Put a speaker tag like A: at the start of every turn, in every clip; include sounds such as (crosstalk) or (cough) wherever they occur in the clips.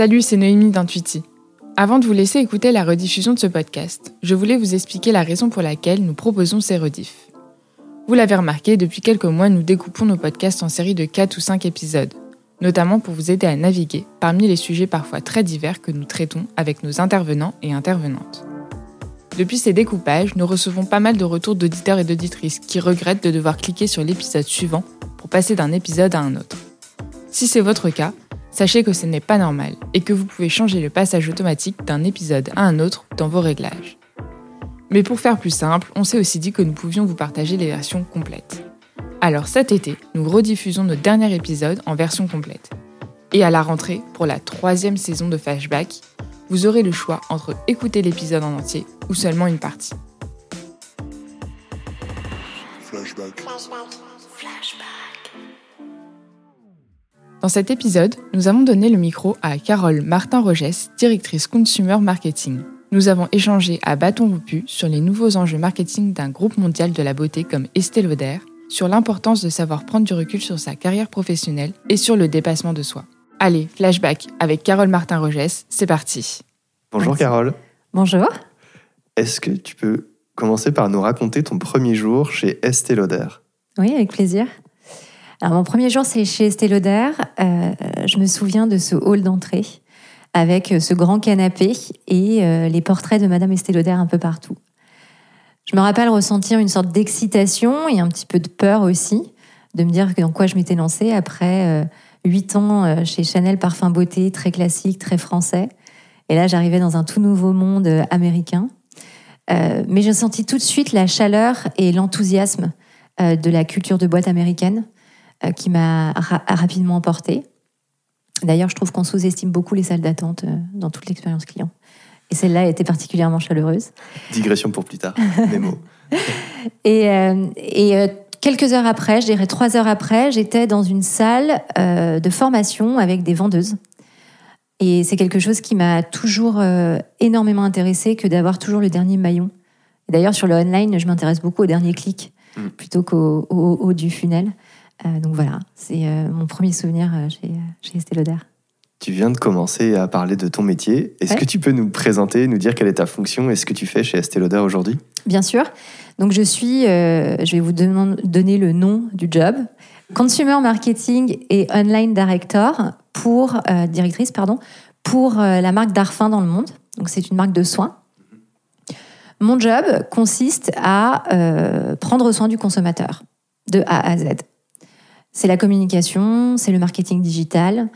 A: Salut, c'est Noémie d'Intuiti. Avant de vous laisser écouter la rediffusion de ce podcast, je voulais vous expliquer la raison pour laquelle nous proposons ces rediffs. Vous l'avez remarqué, depuis quelques mois, nous découpons nos podcasts en séries de 4 ou 5 épisodes, notamment pour vous aider à naviguer parmi les sujets parfois très divers que nous traitons avec nos intervenants et intervenantes. Depuis ces découpages, nous recevons pas mal de retours d'auditeurs et d'auditrices qui regrettent de devoir cliquer sur l'épisode suivant pour passer d'un épisode à un autre. Si c'est votre cas, sachez que ce n'est pas normal et que vous pouvez changer le passage automatique d'un épisode à un autre dans vos réglages. Mais pour faire plus simple, on s'est aussi dit que nous pouvions vous partager les versions complètes. Alors cet été, nous rediffusons notre dernier épisode en version complète. Et à la rentrée, pour la troisième saison de Flashback, vous aurez le choix entre écouter l'épisode en entier ou seulement une partie. Flashback. Dans cet épisode, nous avons donné le micro à Carole Martin-Rogès, directrice Consumer Marketing. Nous avons échangé à bâton rompu sur les nouveaux enjeux marketing d'un groupe mondial de la beauté comme Estée Lauder, sur l'importance de savoir prendre du recul sur sa carrière professionnelle et sur le dépassement de soi. Allez, flashback avec Carole Martin-Rogès, c'est parti.
B: Bonjour Carole.
C: Bonjour.
B: Est-ce que tu peux commencer par nous raconter ton premier jour chez Estée Lauder?
C: Oui, avec plaisir. Alors mon premier jour, c'est chez Estée Lauder. Euh, je me souviens de ce hall d'entrée avec ce grand canapé et euh, les portraits de Madame Estée Lauder un peu partout. Je me rappelle ressentir une sorte d'excitation et un petit peu de peur aussi, de me dire dans quoi je m'étais lancée après euh, huit ans chez Chanel Parfum Beauté, très classique, très français. Et là, j'arrivais dans un tout nouveau monde américain. mais j'ai senti tout de suite la chaleur et l'enthousiasme de la culture de boîte américaine euh, qui m'a rapidement emporté. D'ailleurs, je trouve qu'on sous-estime beaucoup les salles d'attente euh, dans toute l'expérience client. Et celle-là était particulièrement chaleureuse.
B: Digression pour plus tard, (laughs) mes mots.
C: et, euh, et quelques heures après, je dirais trois heures après, j'étais dans une salle de formation avec des vendeuses. Et c'est quelque chose qui m'a toujours énormément intéressé que d'avoir toujours le dernier maillon. D'ailleurs, sur le online, je m'intéresse beaucoup au dernier clic mm. plutôt qu'au haut du funnel. Euh, donc voilà, c'est euh, mon premier souvenir euh, chez, chez Estée Lauder.
B: Tu viens de commencer à parler de ton métier. Est-ce que tu peux nous présenter, nous dire quelle est ta fonction et ce que tu fais chez Estée Lauder aujourd'hui?
C: Bien sûr. Donc je suis, je vais vous donner le nom du job, Consumer Marketing et Online Director pour directrice pardon pour la marque Darfin dans le monde. Donc c'est une marque de soins. Mon job consiste à prendre soin du consommateur de A à Z. C'est la communication, c'est le marketing digital,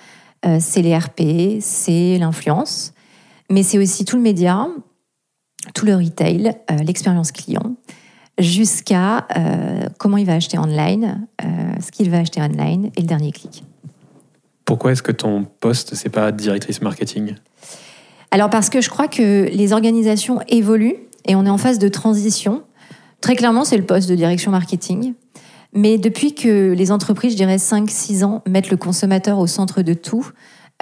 C: euh, c'est les RP, c'est l'influence, mais c'est aussi tout le média, tout le retail, euh, l'expérience client, jusqu'à euh, comment il va acheter online, ce qu'il va acheter online et le dernier clic.
D: Pourquoi est-ce que ton poste, c'est pas directrice marketing?
C: Alors parce que je crois que les organisations évoluent et on est en phase de transition. Très clairement, c'est le poste de direction marketing. Mais depuis que les entreprises, je dirais 5-6 ans, mettent le consommateur au centre de tout,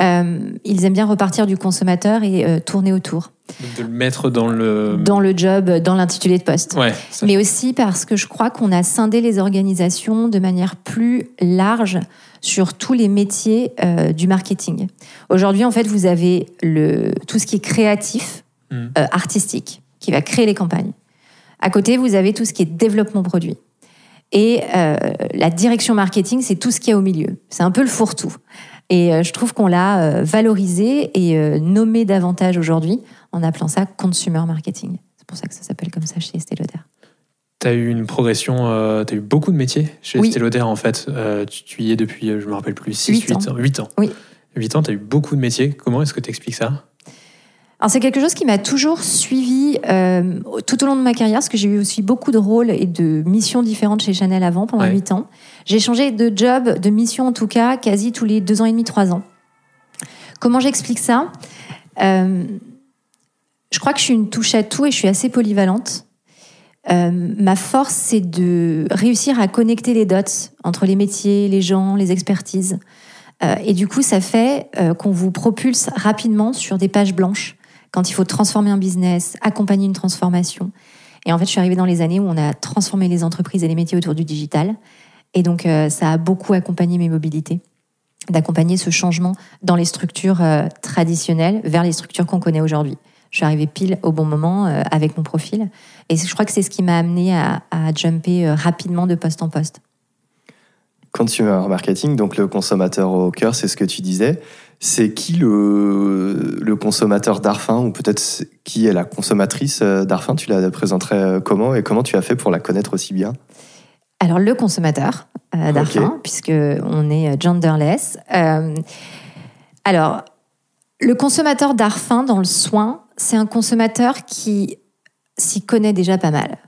C: euh, ils aiment bien repartir du consommateur et euh, tourner autour.
D: De le mettre dans le...
C: Dans le job, dans l'intitulé de poste.
D: Ouais,
C: Mais aussi parce que je crois qu'on a scindé les organisations de manière plus large sur tous les métiers euh, du marketing. Aujourd'hui, en fait, vous avez le, tout ce qui est créatif, hmm. artistique, qui va créer les campagnes. À côté, vous avez tout ce qui est développement produit. Et euh, la direction marketing, c'est tout ce qu'il y a au milieu. C'est un peu le fourre-tout. Et euh, je trouve qu'on l'a euh, valorisé et nommé davantage aujourd'hui en appelant ça consumer marketing. C'est pour ça que ça s'appelle comme ça chez Estée Lauder.
D: Tu as eu une progression, tu as eu beaucoup de métiers chez Estée Lauder en fait. tu, y es depuis, je me rappelle plus, 6, 8, ans. 8 ans.
C: Oui.
D: 8 ans, tu as eu beaucoup de métiers. Comment est-ce que tu expliques ça?
C: Alors c'est quelque chose qui m'a toujours suivi euh, tout au long de ma carrière, parce que j'ai eu aussi beaucoup de rôles et de missions différentes chez Chanel avant, pendant huit ans. J'ai changé de job, de mission en tout cas, quasi tous les deux ans et demi, trois ans. Comment j'explique ça? Euh, Je crois que je suis une touche à tout et je suis assez polyvalente. Euh, ma force, c'est de réussir à connecter les dots entre les métiers, les gens, les expertises. et du coup, ça fait qu'on vous propulse rapidement sur des pages blanches quand il faut transformer un business, accompagner une transformation. Et en fait, je suis arrivée dans les années où on a transformé les entreprises et les métiers autour du digital. Et donc, euh, ça a beaucoup accompagné mes mobilités. d'accompagner ce changement dans les structures traditionnelles vers les structures qu'on connaît aujourd'hui. Je suis arrivée pile au bon moment avec mon profil. Et je crois que c'est ce qui m'a amené à, à jumper rapidement de poste en poste.
B: Consumer marketing, donc le consommateur au cœur, c'est ce que tu disais. C'est qui le, le consommateur d'Arfin ou peut-être qui est la consommatrice euh, d'Arfin? Tu la présenterais euh, comment? Et comment tu as fait pour la connaître aussi bien?
C: Alors le consommateur euh, d'Arfin, puisque on est genderless. alors le consommateur d'Arfin dans le soin, c'est un consommateur qui s'y connaît déjà pas mal.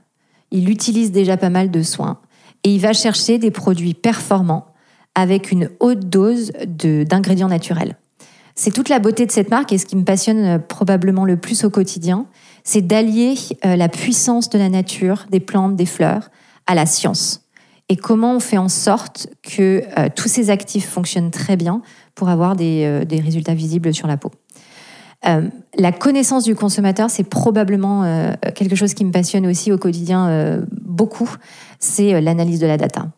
C: Il utilise déjà pas mal de soins et il va chercher des produits performants avec une haute dose d'ingrédients naturels. C'est toute la beauté de cette marque et ce qui me passionne euh, probablement le plus au quotidien, c'est d'allier euh, la puissance de la nature, des plantes, des fleurs, à la science. Et comment on fait en sorte que euh, tous ces actifs fonctionnent très bien pour avoir des, résultats visibles sur la peau. la connaissance du consommateur, c'est probablement quelque chose qui me passionne aussi au quotidien beaucoup c'est l'analyse de la data.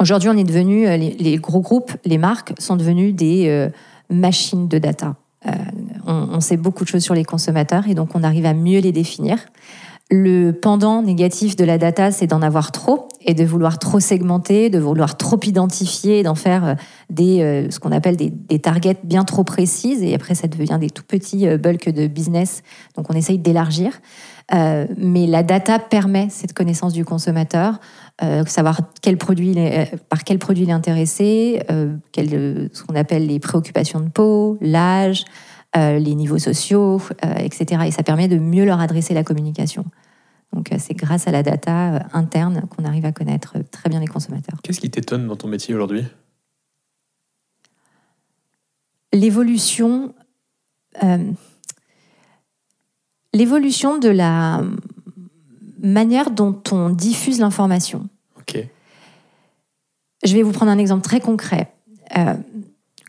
C: Aujourd'hui, on est devenu, euh, les, gros groupes, les marques sont devenus des euh, machines de data. on, sait beaucoup de choses sur les consommateurs et donc on arrive à mieux les définir. Le pendant négatif de la data, c'est d'en avoir trop et de vouloir trop segmenter, de vouloir trop identifier, d'en faire des, ce qu'on appelle des, des, targets bien trop précises. Et après, ça devient des tout petits bulks de business. Donc, on essaye d'élargir. Euh, mais la data permet cette connaissance du consommateur, euh, savoir quel produit euh, par quel produit il est intéressé, ce qu'on appelle les préoccupations de peau, l'âge, les niveaux sociaux, etc. Et ça permet de mieux leur adresser la communication. Donc c'est grâce à la data interne qu'on arrive à connaître très bien les consommateurs.
D: Qu'est-ce qui t'étonne dans ton métier aujourd'hui?
C: L'évolution l'évolution de la manière dont on diffuse l'information.
D: Ok.
C: Je vais vous prendre un exemple très concret. Euh,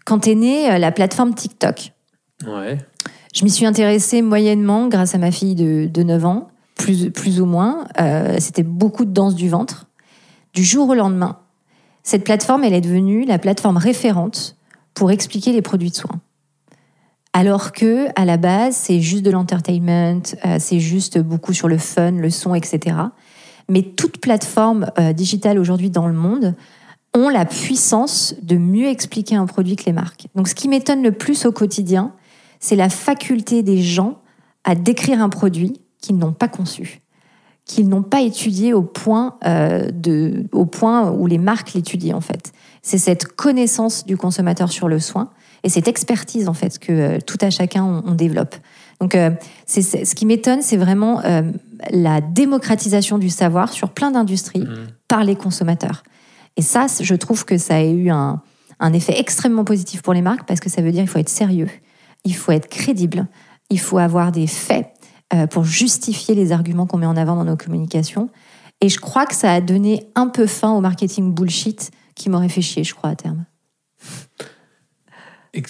C: quand est née euh, la plateforme TikTok,
D: ouais.
C: je m'y suis intéressée moyennement grâce à ma fille de, 9 ans, plus, plus ou moins. Euh, c'était beaucoup de danse du ventre. Du jour au lendemain, cette plateforme, elle est devenue la plateforme référente pour expliquer les produits de soins alors que à la base c'est juste de l'entertainment, euh, c'est juste beaucoup sur le fun, le son, etc. Mais toute plateforme euh, digitale aujourd'hui dans le monde ont la puissance de mieux expliquer un produit que les marques. Donc ce qui m'étonne le plus au quotidien, c'est la faculté des gens à décrire un produit qu'ils n'ont pas conçu, qu'ils n'ont pas étudié au point, euh, de, au point où les marques l'étudient en fait. C'est cette connaissance du consommateur sur le soin et cette expertise en fait que euh, tout à chacun on, développe. Donc, euh, c'est, ce qui m'étonne, c'est vraiment euh, la démocratisation du savoir sur plein d'industries mmh. par les consommateurs. Et ça, je trouve que ça a eu un, un effet extrêmement positif pour les marques parce que ça veut dire qu'il faut être sérieux, il faut être crédible, il faut avoir des faits pour justifier les arguments qu'on met en avant dans nos communications. Et je crois que ça a donné un peu fin au marketing bullshit qui m'aurait fait chier, je crois, à terme.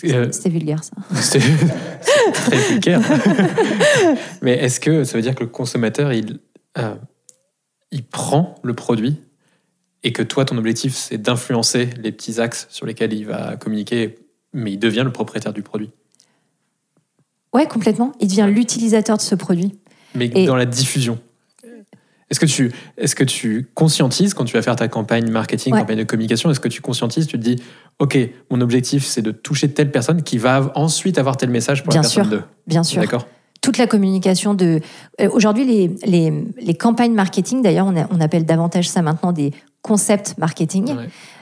C: Euh, C'était vulgaire, ça. (laughs)
D: C'est très vulgaire. (laughs) Mais est-ce que ça veut dire que le consommateur, il, euh, il prend le produit et que toi, ton objectif, c'est d'influencer les petits axes sur lesquels il va communiquer, mais il devient le propriétaire du produit?
C: Ouais, complètement. Il devient l'utilisateur de ce produit.
D: Mais dans la diffusion. Est-ce que, tu, est-ce que tu conscientises quand tu vas faire ta campagne marketing, campagne de communication Est-ce que tu conscientises Tu te dis, OK, mon objectif, c'est de toucher telle personne qui va ensuite avoir tel message pour
C: bien
D: la personne
C: sûr, Bien sûr. D'accord toute la communication de... Euh, aujourd'hui, les, les, les, campagnes marketing, d'ailleurs, on, on, appelle davantage ça maintenant des concepts marketing.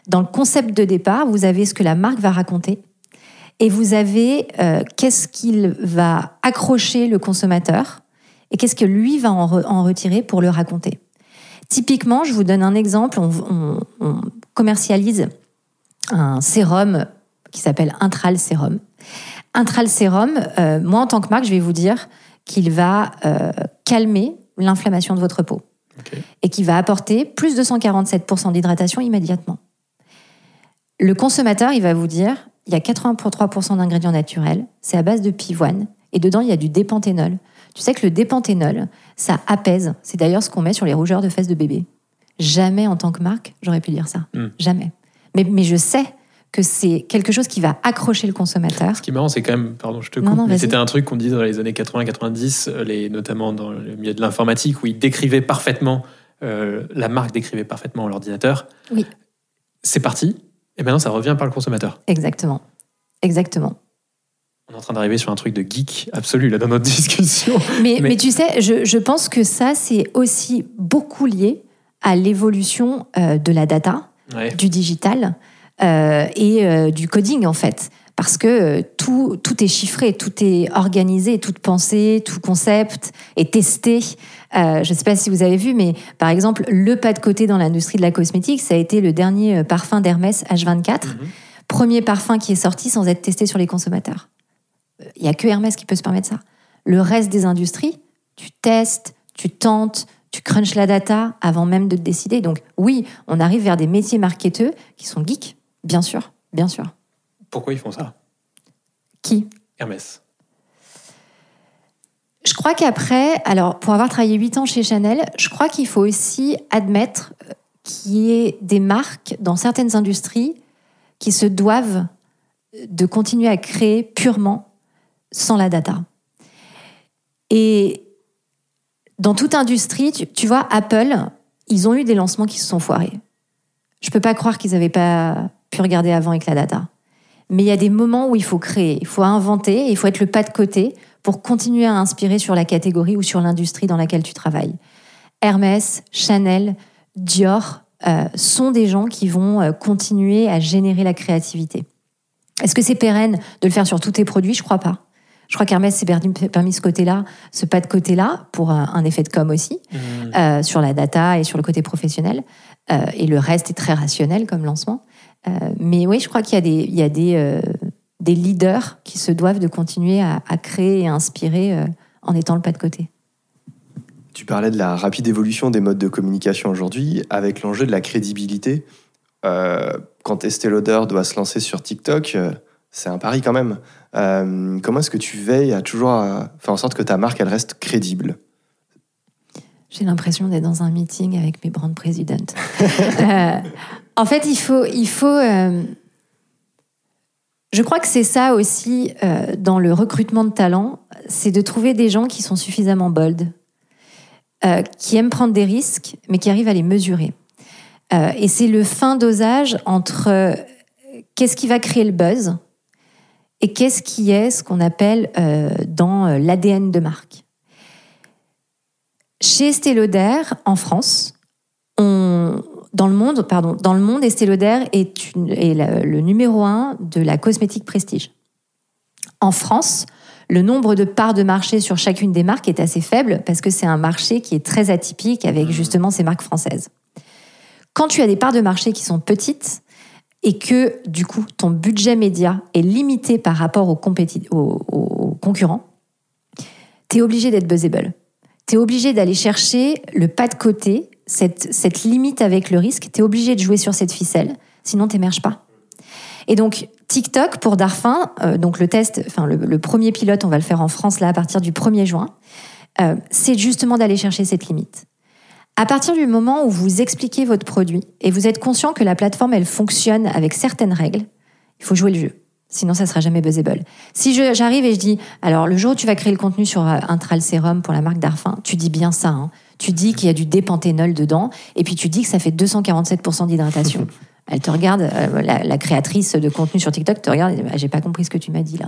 C: Dans le concept de départ, vous avez ce que la marque va raconter et vous avez euh, qu'est-ce qu'il va accrocher le consommateur et qu'est-ce que lui va en, retirer pour le raconter? Typiquement, je vous donne un exemple, on, commercialise un sérum qui s'appelle Intral Sérum. Intral Sérum, euh, moi en tant que marque, je vais vous dire qu'il va euh, calmer l'inflammation de votre peau et qui va apporter plus de 147% d'hydratation immédiatement. Le consommateur, il va vous dire, il y a 83% d'ingrédients naturels, c'est à base de pivoine, et dedans, il y a du dépanthénol. Tu sais que le dépanthénol, ça apaise. C'est d'ailleurs ce qu'on met sur les rougeurs de fesses de bébé. Jamais en tant que marque, j'aurais pu dire ça. Hmm. Jamais. Mais, mais je sais que c'est quelque chose qui va accrocher le consommateur.
D: Ce qui est marrant, c'est quand même, pardon, je te coupe,
C: non,
D: mais c'était un truc qu'on disait dans les années 80-90, euh, les- notamment dans le milieu de l'informatique, où ils décrivaient parfaitement, euh, la marque décrivait parfaitement l'ordinateur.
C: Oui.
D: C'est parti, et maintenant ça revient par le consommateur.
C: Exactement. Exactement.
D: On est en train d'arriver sur un truc de geek absolu là dans notre (laughs) discussion.
C: Mais,
D: Mais-
C: mais tu sais, je, je pense que ça, c'est aussi beaucoup lié à l'évolution euh, de la data,
D: Ouais.
C: du digital euh, et euh, du coding, en fait. Parce que tout, tout est chiffré, tout est organisé, toute pensée, tout concept est testé. Euh, je ne sais pas si vous avez vu, mais par exemple, le pas de côté dans l'industrie de la cosmétique, ça a été le dernier parfum d'Hermès H24.
D: Mhm.
C: Premier parfum qui est sorti sans être testé sur les consommateurs. Il n'y a que Hermès qui peut se permettre ça. Le reste des industries, tu testes, tu tentes, tu crunches la data avant même de te décider. Donc oui, on arrive vers des métiers marketeux qui sont geeks, bien sûr, bien sûr.
D: Pourquoi ils font ça?
C: Qui?
D: Hermès.
C: Je crois qu'après, alors pour avoir travaillé 8 ans chez Chanel, je crois qu'il faut aussi admettre euh, qu'il y ait des marques dans certaines industries qui se doivent de continuer à créer purement sans la data. Et dans toute industrie, tu, vois, Apple, ils ont eu des lancements qui se sont foirés. Je peux pas croire qu'ils n'avaient pas pu regarder avant avec la data. Mais il y a des moments où il faut créer, il faut inventer, il faut être le pas de côté pour continuer à inspirer sur la catégorie ou sur l'industrie dans laquelle tu travailles. Hermès, Chanel, Dior euh, sont des gens qui vont euh, continuer à générer la créativité. Est-ce que c'est pérenne de le faire sur tous tes produits? Je crois pas. Je crois qu'Hermès s'est permis, ce côté-là, ce pas de côté-là, pour un, un effet de com aussi, euh, sur la data et sur le côté professionnel. Euh, et le reste est très rationnel comme lancement. Euh, mais oui, je crois qu'il y a des, il y a des, euh, des leaders qui se doivent de continuer à, à créer et à inspirer euh, en étant le pas de côté.
B: Tu parlais de la rapide évolution des modes de communication aujourd'hui, avec l'enjeu de la crédibilité. Euh, quand Estée Lauder doit se lancer sur TikTok, euh, c'est un pari quand même. Euh, comment est-ce que tu veilles à toujours euh, faire en sorte que ta marque elle reste crédible?
C: J'ai l'impression d'être dans un meeting avec mes brand presidents. (laughs) Euh, en fait, il faut, il faut. je crois que c'est ça aussi dans le recrutement de talent, c'est de trouver des gens qui sont suffisamment bold, qui aiment prendre des risques, mais qui arrivent à les mesurer. Et c'est le fin dosage entre qu'est-ce qui va créer le buzz et qu'est-ce qui est ce qu'on appelle euh, dans euh, l'ADN de marque. Chez Estée Lauder, en France, on, dans le monde, pardon, dans le monde, Estée Lauder est, une- est la- le numéro un de la cosmétique prestige. En France, le nombre de parts de marché sur chacune des marques est assez faible parce que c'est un marché qui est très atypique avec justement ces marques françaises. Quand tu as des parts de marché qui sont petites et que du coup ton budget média est limité par rapport aux, concurrents, tu es obligé d'être buzzable. Tu es obligé d'aller chercher le pas de côté, cette, cette limite avec le risque. Tu es obligé de jouer sur cette ficelle, sinon tu pas. Et donc, TikTok pour Darphin, euh, donc le test, enfin le, le premier pilote, on va le faire en France là à partir du 1er juin, euh, c'est justement d'aller chercher cette limite. À partir du moment où vous expliquez votre produit et vous êtes conscient que la plateforme elle fonctionne avec certaines règles, il faut jouer le jeu. Sinon, ça sera jamais buzzable. Si j'arrive et je dis, alors le jour où tu vas créer le contenu sur euh, un Tral Sérum pour la marque Darphin, tu dis bien ça. hein. Tu dis qu'il y a du dépanthénol dedans, et puis tu dis que ça fait 247% d'hydratation. (laughs) Elle te regarde, euh, la, la créatrice de contenu sur TikTok te regarde et dit, Ah, j'ai pas compris ce que tu m'as dit là.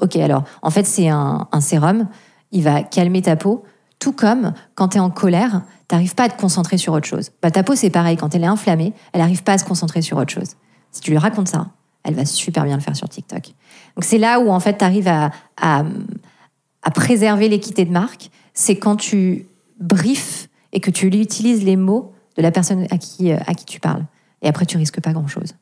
C: Ok, alors en fait c'est un, un sérum, il va calmer ta peau, tout comme quand tu es en colère, t'arrives pas à te concentrer sur autre chose. Bah, ta peau c'est pareil, quand elle est inflammée, elle arrive pas à se concentrer sur autre chose. Si tu lui racontes ça, elle va super bien le faire sur TikTok. Donc c'est là où en fait tu arrives à, à, à préserver l'équité de marque, c'est quand tu briefes et que tu utilises les mots de la personne à qui, à qui tu parles. Et après, tu risques pas grand-chose.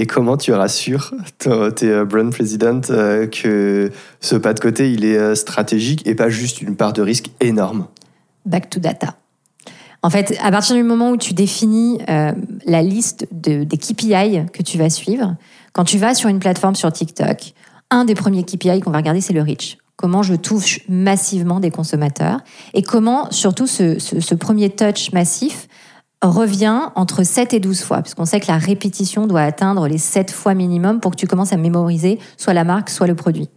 B: Et comment tu rassures tes euh, brand president euh, que ce pas de côté il est euh, stratégique et pas juste une part de risque énorme?
C: Back to data. En fait, à partir du moment où tu définis la liste de, des KPI que tu vas suivre, quand tu vas sur une plateforme sur TikTok, un des premiers KPI qu'on va regarder, c'est le reach. Comment je touche massivement des consommateurs et comment, surtout, ce- ce premier touch massif revient entre 7 et 12 fois, puisqu'on sait que la répétition doit atteindre les 7 fois minimum pour que tu commences à mémoriser soit la marque, soit le produit.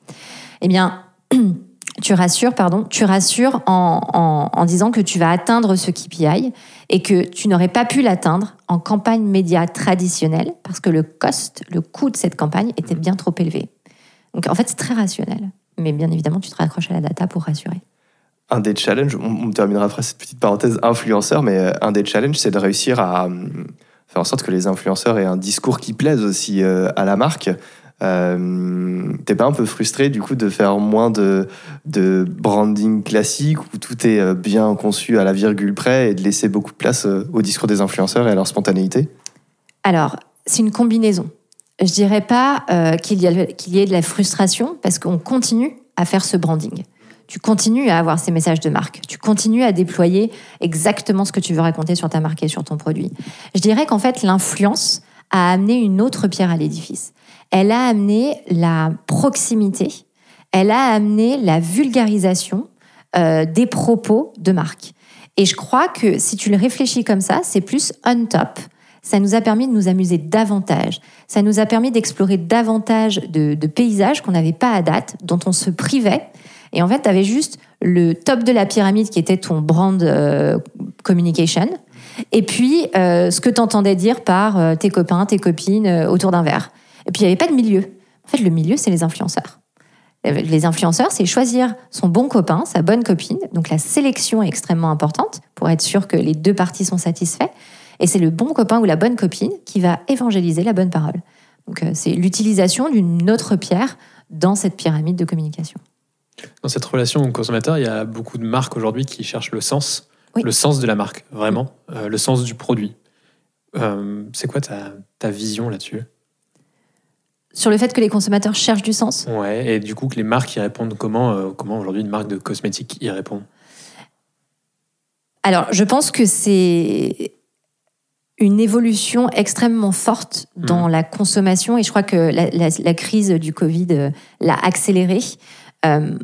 C: Eh bien, (clears throat) tu rassures, pardon, tu rassures en, en, disant que tu vas atteindre ce KPI et que tu n'aurais pas pu l'atteindre en campagne média traditionnelle parce que le cost, le coût de cette campagne était bien trop élevé. Donc en fait, c'est très rationnel. Mais bien évidemment, tu te raccroches à la data pour rassurer
B: un des challenges, on, terminera après cette petite parenthèse influenceur, mais euh, un des challenges, c'est de réussir à euh, faire en sorte que les influenceurs aient un discours qui plaise aussi euh, à la marque. T'es pas un peu frustré du coup de faire moins de, de branding classique où tout est bien conçu à la virgule près et de laisser beaucoup de place au discours des influenceurs et à leur spontanéité?
C: Alors, c'est une combinaison. Je dirais pas qu'il y ait de la frustration parce qu'on continue à faire ce branding tu continues à avoir ces messages de marque. Tu continues à déployer exactement ce que tu veux raconter sur ta marque et sur ton produit. Je dirais qu'en fait, l'influence a amené une autre pierre à l'édifice. Elle a amené la proximité, elle a amené la vulgarisation euh, des propos de marque. Et je crois que si tu le réfléchis comme ça, c'est plus on top. Ça nous a permis de nous amuser davantage. Ça nous a permis d'explorer davantage de, de paysages qu'on n'avait pas à date, dont on se privait et en fait, tu avais juste le top de la pyramide qui était ton brand euh, communication. Et puis, euh, ce que tu entendais dire par euh, tes copains, tes copines autour d'un verre. Et puis, il n'y avait pas de milieu. En fait, le milieu, c'est les influenceurs. Les influenceurs, c'est choisir son bon copain, sa bonne copine. Donc, la sélection est extrêmement importante pour être sûr que les deux parties sont satisfaits. Et c'est le bon copain ou la bonne copine qui va évangéliser la bonne parole. Donc, c'est l'utilisation d'une autre pierre dans cette pyramide de communication.
D: Dans cette relation au consommateur, il y a beaucoup de marques aujourd'hui qui cherchent le sens, le sens de la marque, vraiment, euh, le sens du produit. Euh, c'est quoi ta, ta vision là-dessus?
C: Sur le fait que les consommateurs cherchent du sens?
D: Ouais, et du coup que les marques y répondent comment euh, Comment aujourd'hui une marque de cosmétiques y répond?
C: Alors, je pense que c'est une évolution extrêmement forte dans mmh. la consommation et je crois que la, la crise du Covid l'a accéléré. Euh,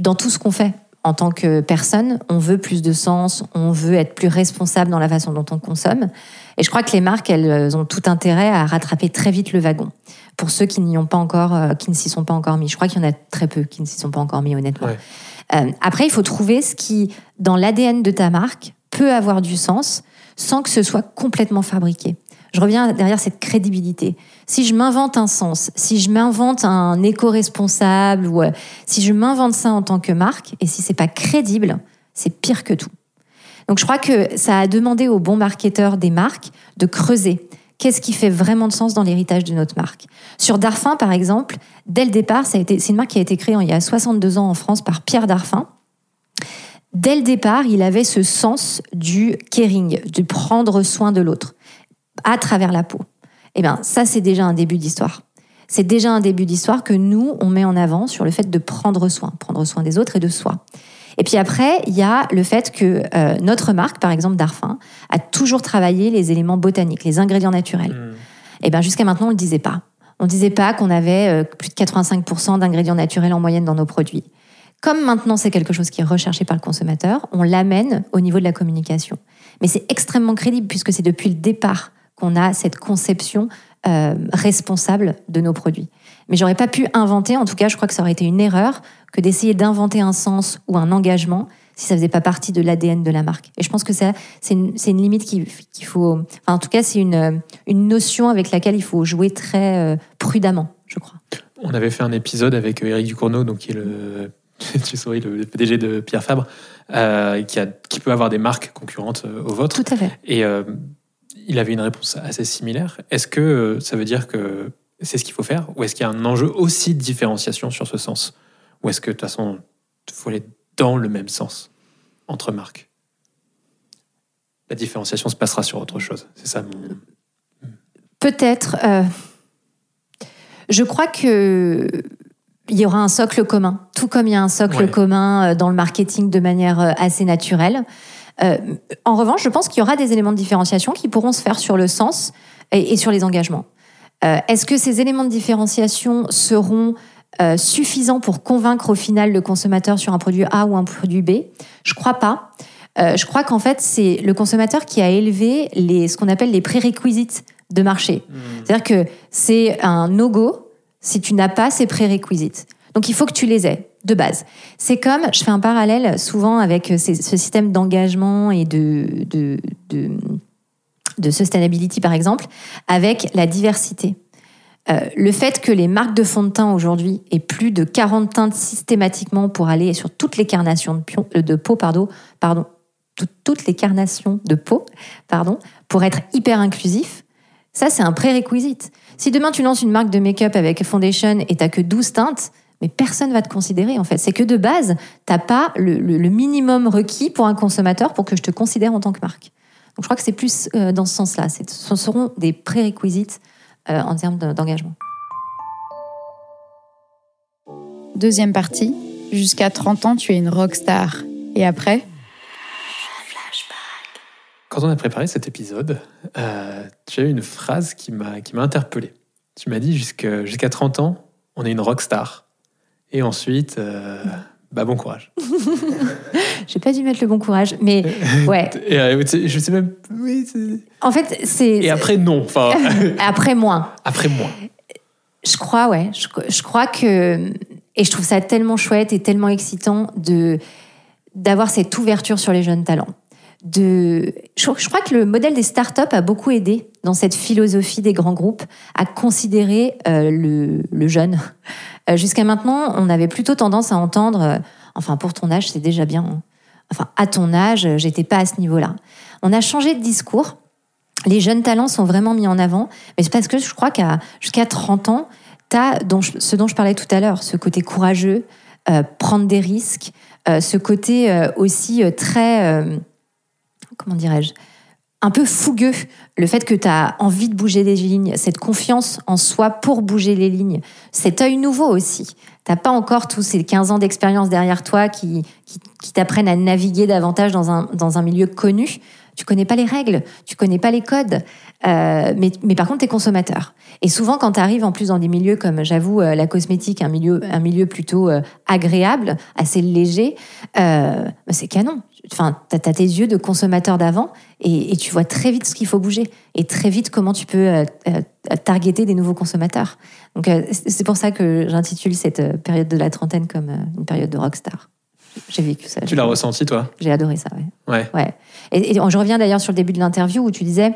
C: dans tout ce qu'on fait en tant que personne, on veut plus de sens, on veut être plus responsable dans la façon dont on consomme. Et je crois que les marques, elles ont tout intérêt à rattraper très vite le wagon. Pour ceux qui n'y ont pas encore, euh, qui ne s'y sont pas encore mis. Je crois qu'il y en a très peu qui ne s'y sont pas encore mis, honnêtement. Euh, après, il faut trouver ce qui, dans l'ADN de ta marque, peut avoir du sens sans que ce soit complètement fabriqué. Je reviens derrière cette crédibilité. Si je m'invente un sens, si je m'invente un éco-responsable ou euh, si je m'invente ça en tant que marque et si c'est pas crédible, c'est pire que tout. Donc je crois que ça a demandé aux bons marketeurs des marques de creuser. Qu'est-ce qui fait vraiment de sens dans l'héritage de notre marque? Sur Darphin, par exemple, dès le départ, c'est une marque qui a été créée il y a 62 ans en France par Pierre Darphin. Dès le départ, il avait ce sens du caring, du prendre soin de l'autre à travers la peau. Eh bien, ça, c'est déjà un début d'histoire. C'est déjà un début d'histoire que nous, on met en avant sur le fait de prendre soin, prendre soin des autres et de soi. Et puis après, il y a le fait que euh, notre marque, par exemple Darphin, a toujours travaillé les éléments botaniques, les ingrédients naturels. Mmh. Et eh bien jusqu'à maintenant, on ne le disait pas. On ne disait pas qu'on avait euh, plus de 85% d'ingrédients naturels en moyenne dans nos produits. Comme maintenant c'est quelque chose qui est recherché par le consommateur, on l'amène au niveau de la communication. Mais c'est extrêmement crédible puisque c'est depuis le départ qu'on a cette conception euh, responsable de nos produits. Mais j'aurais pas pu inventer, en tout cas, je crois que ça aurait été une erreur que d'essayer d'inventer un sens ou un engagement si ça faisait pas partie de l'ADN de la marque. Et je pense que c'est une, une, limite qu'il faut, enfin, en tout cas, c'est une, une notion avec laquelle il faut jouer très euh, prudemment, je crois.
D: On avait fait un épisode avec Eric Ducournau, donc qui est le (laughs) tu souris, le PDG de Pierre Fabre, euh, qui, a, qui peut avoir des marques concurrentes aux vôtres.
C: Tout à fait.
D: Et il avait une réponse assez similaire. Est-ce que euh, ça veut dire que c'est ce qu'il faut faire Ou est-ce qu'il y a un enjeu aussi de différenciation sur ce sens? Ou est-ce que de toute façon, il faut aller dans le même sens entre marques? La différenciation se passera sur autre chose. C'est ça mon...
C: Peut-être. Euh, je crois que il y aura un socle commun, tout comme il y a un socle commun euh, dans le marketing de manière assez naturelle. Euh, en revanche, je pense qu'il y aura des éléments de différenciation qui pourront se faire sur le sens et, sur les engagements. Euh, est-ce que ces éléments de différenciation seront euh, suffisants pour convaincre au final le consommateur sur un produit A ou un produit B? Je crois pas. Je crois qu'en fait, c'est le consommateur qui a élevé les, ce qu'on appelle les prérequisites de marché. C'est-à-dire que c'est un no-go si tu n'as pas ces prérequisites. Donc il faut que tu les aies de base. C'est comme, je fais un parallèle souvent avec euh, ce système d'engagement et de, sustainability par exemple, avec la diversité. Euh, le fait que les marques de fond de teint aujourd'hui aient plus de 40 teintes systématiquement pour aller sur toutes les carnations de, euh, peau, pardon, pardon, tout- toutes les carnations de peau, pardon, pour être hyper inclusif, ça c'est un prérequisite. Si demain tu lances une marque de make-up avec foundation et t'as que 12 teintes, mais personne va te considérer en fait. C'est que de base, t'as pas le, le- le minimum requis pour un consommateur pour que je te considère en tant que marque. Donc je crois que c'est plus euh, dans ce sens-là. Ce seront des prérequisites euh, en termes de- d'engagement.
E: Deuxième partie, jusqu'à 30 ans, tu es une rockstar. Et après?
D: Quand on a préparé cet épisode, euh, tu as eu une phrase qui m'a qui m'a interpellé. Tu m'as dit jusqu'à 30 ans, on est une rockstar. Et ensuite, euh, bah bon courage. (laughs)
C: J'ai pas dû mettre le bon courage, mais (laughs) ouais.
D: Et euh, je sais même. Oui,
C: En fait, c'est
D: et après, non. Enfin, (laughs)
C: après moins.
D: après moi.
C: Je crois, ouais. Je, je crois que et je trouve ça tellement chouette et tellement excitant de d'avoir cette ouverture sur les jeunes talents. De, je, crois que le modèle des startups a beaucoup aidé dans cette philosophie des grands groupes à considérer euh, le, le jeune. Euh, Jusqu'à maintenant, on avait plutôt tendance à entendre, euh, enfin pour ton âge, c'est déjà bien. hein. Enfin à ton âge, euh, j'étais pas à ce niveau-là. On a changé de discours. Les jeunes talents sont vraiment mis en avant, mais c'est parce que je crois qu'à jusqu'à 30 ans, tu as ce dont je parlais tout à l'heure, ce côté courageux, euh, prendre des risques, ce côté aussi très, comment dirais-je, un peu fougueux. Le fait que tu as envie de bouger les lignes, cette confiance en soi pour bouger les lignes, cet œil nouveau aussi. T'as pas encore tous ces 15 ans d'expérience derrière toi qui, qui, qui t'apprennent à naviguer davantage dans un, dans un milieu connu. Tu connais pas les règles, tu connais pas les codes, euh, mais, mais par contre, tu es consommateur. Et souvent, quand tu arrives en plus dans des milieux comme, j'avoue, euh, la cosmétique, un milieu, un milieu plutôt euh, agréable, assez léger, bah, c'est canon. Enfin, tu as, tes yeux de consommateur d'avant et, et tu vois très vite ce qu'il faut bouger et très vite comment tu peux targeter des nouveaux consommateurs. Donc, c'est pour ça que j'intitule cette période de la trentaine comme une période de rockstar. J'ai vécu ça.
D: Tu l'as ressenti, toi?
C: J'ai adoré ça, ouais.
D: Ouais.
C: Ouais. Et, et je reviens d'ailleurs sur le début de l'interview où tu disais,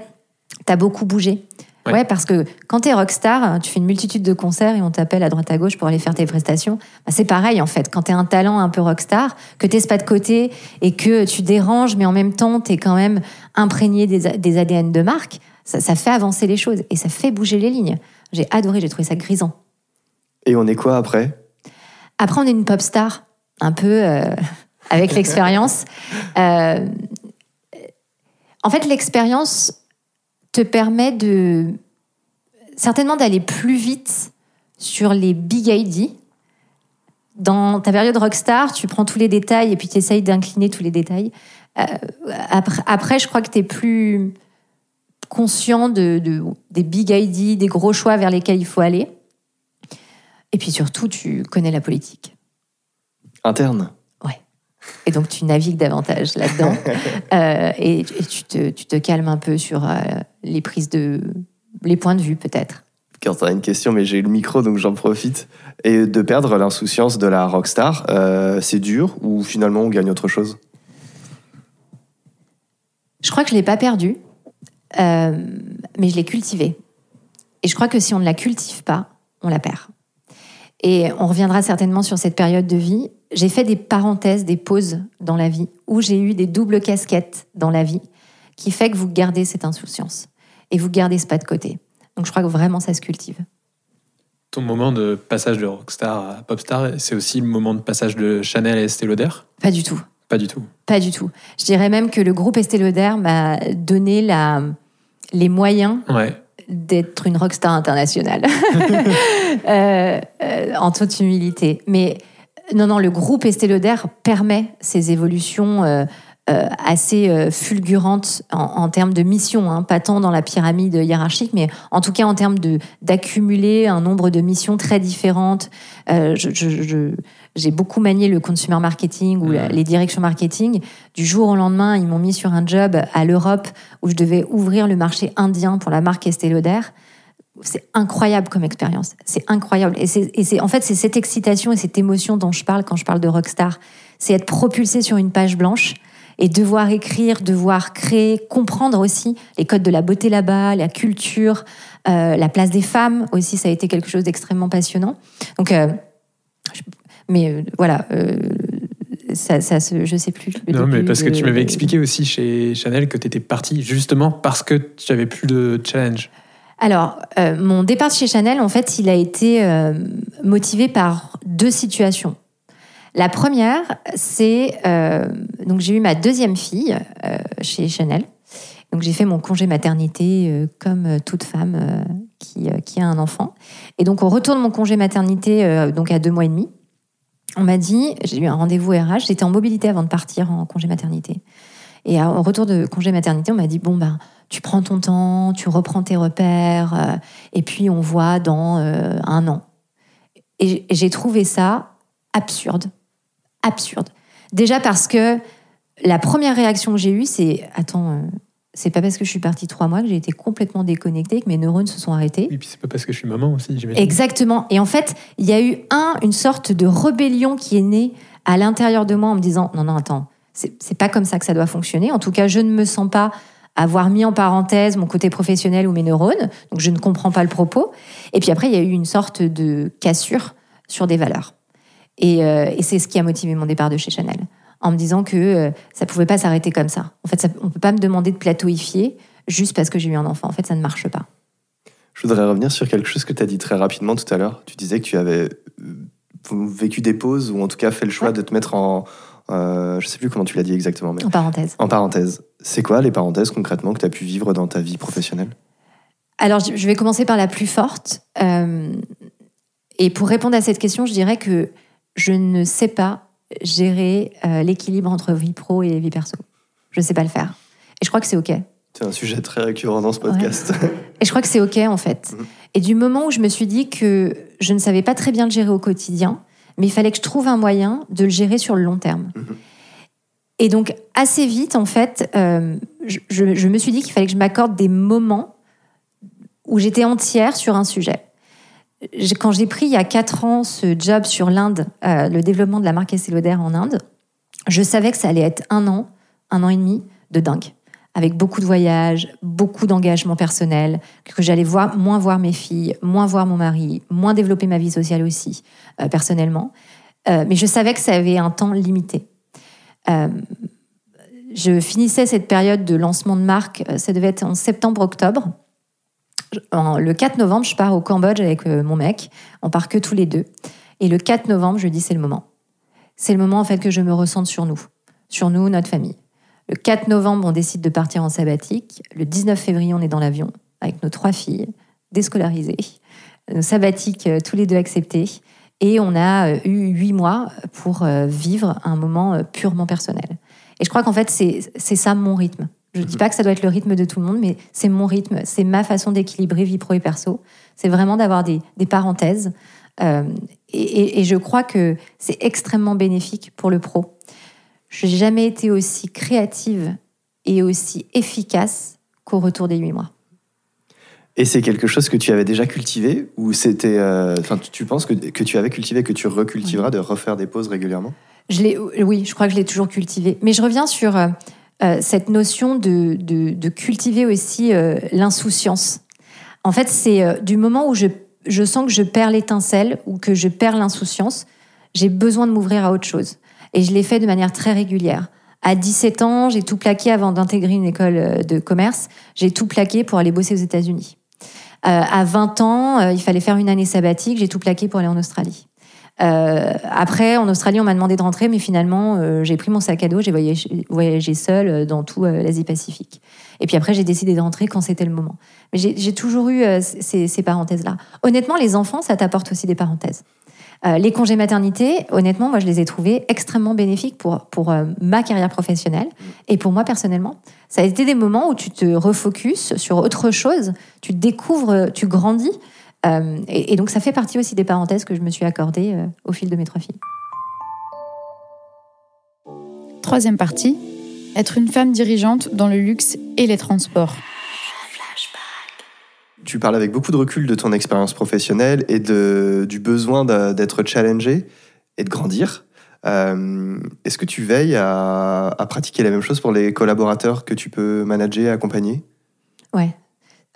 C: t'as beaucoup bougé.
D: Ouais.
C: Ouais. parce que quand t'es rockstar, tu fais une multitude de concerts et on t'appelle à droite à gauche pour aller faire tes prestations. Bah, c'est pareil en fait. Quand t'es un talent un peu rockstar, que t'es pas de côté et que tu déranges, mais en même temps t'es quand même imprégné des, des ADN de marque, ça, ça fait avancer les choses et ça fait bouger les lignes. J'ai adoré, j'ai trouvé ça grisant.
B: Et on est quoi après?
C: Après, on est une pop star, un peu euh, avec (laughs) l'expérience. Euh, en fait, l'expérience te permet de certainement d'aller plus vite sur les big ID. Dans ta période rockstar, tu prends tous les détails et puis tu essayes d'incliner tous les détails. Euh, après, après, je crois que tu es plus conscient de, de- des big ID, des gros choix vers lesquels il faut aller. Et puis surtout, tu connais la politique.
B: Interne.
C: Et donc, tu navigues davantage là-dedans. (laughs) Euh, et, et tu, te, tu te calmes un peu sur euh, les prises de. les points de vue, peut-être.
B: Quand t'as une question, mais j'ai le micro, donc j'en profite. Et de perdre l'insouciance de la rockstar, euh, c'est dur ou finalement on gagne autre chose?
C: Je crois que je ne l'ai pas perdu, mais je l'ai cultivé. Et je crois que si on ne la cultive pas, on la perd. Et on reviendra certainement sur cette période de vie. J'ai fait des parenthèses, des pauses dans la vie, où j'ai eu des doubles casquettes dans la vie, qui fait que vous gardez cette insouciance et vous gardez ce pas de côté. Donc je crois que vraiment ça se cultive.
D: Ton moment de passage de rockstar à popstar, c'est aussi le moment de passage de Chanel à Estée Lauder?
C: Pas du tout.
D: Pas du tout.
C: Pas du tout. Je dirais même que le groupe Estée Lauder m'a donné la, les moyens
D: Ouais.
C: D'être une rockstar internationale. (laughs) Euh, euh, en toute humilité. Mais non, non, le groupe Estée Lauder permet ces évolutions euh, assez euh, fulgurante en, termes de mission, hein, pas tant dans la pyramide hiérarchique, mais en tout cas en termes d'accumuler un nombre de missions très différentes. Je- j'ai beaucoup manié le consumer marketing ou la- les directions marketing. Du jour au lendemain, ils m'ont mis sur un job à l'Europe où je devais ouvrir le marché indien pour la marque Estée Lauder. C'est incroyable comme expérience. C'est incroyable. Et c'est, et c'est, en fait, c'est cette excitation et cette émotion dont je parle quand je parle de rockstar. C'est être propulsé sur une page blanche et devoir écrire, devoir créer, comprendre aussi les codes de la beauté là-bas, la culture, euh, la place des femmes aussi. Ça a été quelque chose d'extrêmement passionnant. Donc, euh, je- mais euh, voilà, euh, ça, ça je sais plus.
D: Non, mais parce que tu m'avais expliqué aussi chez Chanel que tu étais parti justement parce que tu avais plus de challenge.
C: Alors, euh, mon départ chez Chanel, en fait, il a été euh, motivé par deux situations. La première, c'est euh, donc j'ai eu ma deuxième fille chez Chanel. Donc j'ai fait mon congé maternité comme toute femme qui, qui a un enfant. Et donc au retour de mon congé maternité, donc à deux mois et demi, on m'a dit, j'ai eu un rendez-vous RH, j'étais en mobilité avant de partir en congé maternité. Et au retour de congé maternité, on m'a dit, bon ben, tu prends ton temps, tu reprends tes repères, euh, et puis on voit dans euh, un an. Et j'ai trouvé ça absurde, absurde. Déjà parce que la première réaction que j'ai eue, c'est attends, euh, c'est pas parce que je suis partie trois mois que j'ai été complètement déconnectée, que mes neurones se sont arrêtés.
D: Et puis c'est pas parce que je suis maman aussi, j'imagine.
C: Exactement. Et en fait, il y a eu un, une sorte de rébellion qui est née à l'intérieur de moi en me disant non, non, attends, c'est pas comme ça que ça doit fonctionner. En tout cas, je ne me sens pas avoir mis en parenthèse mon côté professionnel ou mes neurones, donc je ne comprends pas le propos. Et puis après, il y a eu une sorte de cassure sur des valeurs. Et, euh, et c'est ce qui a motivé mon départ de chez Chanel, en me disant que euh, ça pouvait pas s'arrêter comme ça. En fait, ça, on peut pas me demander de plateauifier juste parce que j'ai eu un enfant. En fait, ça ne marche pas.
B: Je voudrais revenir sur quelque chose que tu as dit très rapidement tout à l'heure. Tu disais que tu avais euh, vécu des pauses ou en tout cas fait le choix
C: Ouais.
B: de te mettre en. Euh, je sais plus comment tu l'as dit exactement, mais
C: En parenthèse.
B: en parenthèse. C'est quoi les parenthèses concrètement que tu as pu vivre dans ta vie professionnelle?
C: Alors, je je vais commencer par la plus forte. Euh, et pour répondre à cette question, je dirais que je ne sais pas gérer euh, l'équilibre entre vie pro et vie perso. Je ne sais pas le faire. Et je crois que c'est OK.
B: C'est un sujet très récurrent dans ce podcast.
C: Et je crois que c'est OK, en fait.
B: Mhm.
C: Et du moment où je me suis dit que je ne savais pas très bien le gérer au quotidien, mais il fallait que je trouve un moyen de le gérer sur le long terme.
B: Mhm.
C: Et donc, assez vite, en fait, euh, je, je- je me suis dit qu'il fallait que je m'accorde des moments où j'étais entière sur un sujet. Quand j'ai pris il y a quatre ans ce job sur l'Inde, euh, le développement de la marque Estée Lauder en Inde, je savais que ça allait être un an, un an et demi de dingue, avec beaucoup de voyages, beaucoup d'engagement personnel, que j'allais voir, moins voir mes filles, moins voir mon mari, moins développer ma vie sociale aussi, euh, personnellement. Euh, mais je savais que ça avait un temps limité. Je finissais cette période de lancement de marque, ça devait être en septembre-octobre. Le 4 novembre, je pars au Cambodge avec euh, mon mec. On part que tous les deux. Et le 4 novembre, je dis c'est le moment. C'est le moment en fait que je me ressente sur nous, sur nous, notre famille. Le 4 novembre, on décide de partir en sabbatique. Le 19 février, on est dans l'avion avec nos trois filles, déscolarisées, nos sabbatiques euh, tous les deux acceptés. Et on a euh, eu huit mois pour euh, vivre un moment euh, purement personnel. Et je crois qu'en fait, c'est ça mon rythme. Je ne dis pas que ça doit être le rythme de tout le monde, mais c'est mon rythme, c'est ma façon d'équilibrer vie pro et perso. C'est vraiment d'avoir des, des parenthèses. Euh, et, et- et je crois que c'est extrêmement bénéfique pour le pro. Je n'ai jamais été aussi créative et aussi efficace qu'au retour des huit mois.
B: Et c'est quelque chose que tu avais déjà cultivé ou c'était. euh, Enfin, tu, tu penses que, que tu avais cultivé, que tu recultiveras, de refaire des pauses régulièrement?
C: Je l'ai, oui, je crois que je l'ai toujours cultivé. Mais je reviens sur euh, cette notion de, de, de cultiver aussi euh, l'insouciance. En fait, c'est euh, du moment où je, je sens que je perds l'étincelle ou que je perds l'insouciance, j'ai besoin de m'ouvrir à autre chose. Et je l'ai fait de manière très régulière. À 17 ans, j'ai tout plaqué avant d'intégrer une école euh, de commerce. J'ai tout plaqué pour aller bosser aux États-Unis. Euh, à 20 ans, il fallait faire une année sabbatique. J'ai tout plaqué pour aller en Australie. Euh, après, en Australie, on m'a demandé de rentrer, mais finalement, euh, j'ai pris mon sac à dos, j'ai voyagé, voyagé seule euh, dans tout euh, l'Asie-Pacifique. Et puis après, j'ai décidé de rentrer quand c'était le moment. Mais j'ai toujours eu ces, parenthèses-là. Honnêtement, les enfants, ça t'apporte aussi des parenthèses. Les congés maternité, honnêtement, moi, je les ai trouvés extrêmement bénéfiques pour, pour ma carrière professionnelle et pour moi personnellement. Ça a été des moments où tu te refocuses sur autre chose, tu découvres, tu grandis. Euh, et, et donc, ça fait partie aussi des parenthèses que je me suis accordées euh, au fil de mes trois filles.
E: Troisième partie, être une femme dirigeante dans le luxe et les transports.
B: Tu parles avec beaucoup de recul de ton expérience professionnelle et de, du besoin d'être challengé et de grandir. Euh, Est-ce que tu veilles à, à pratiquer la même chose pour les collaborateurs que tu peux manager, accompagner?
C: Ouais.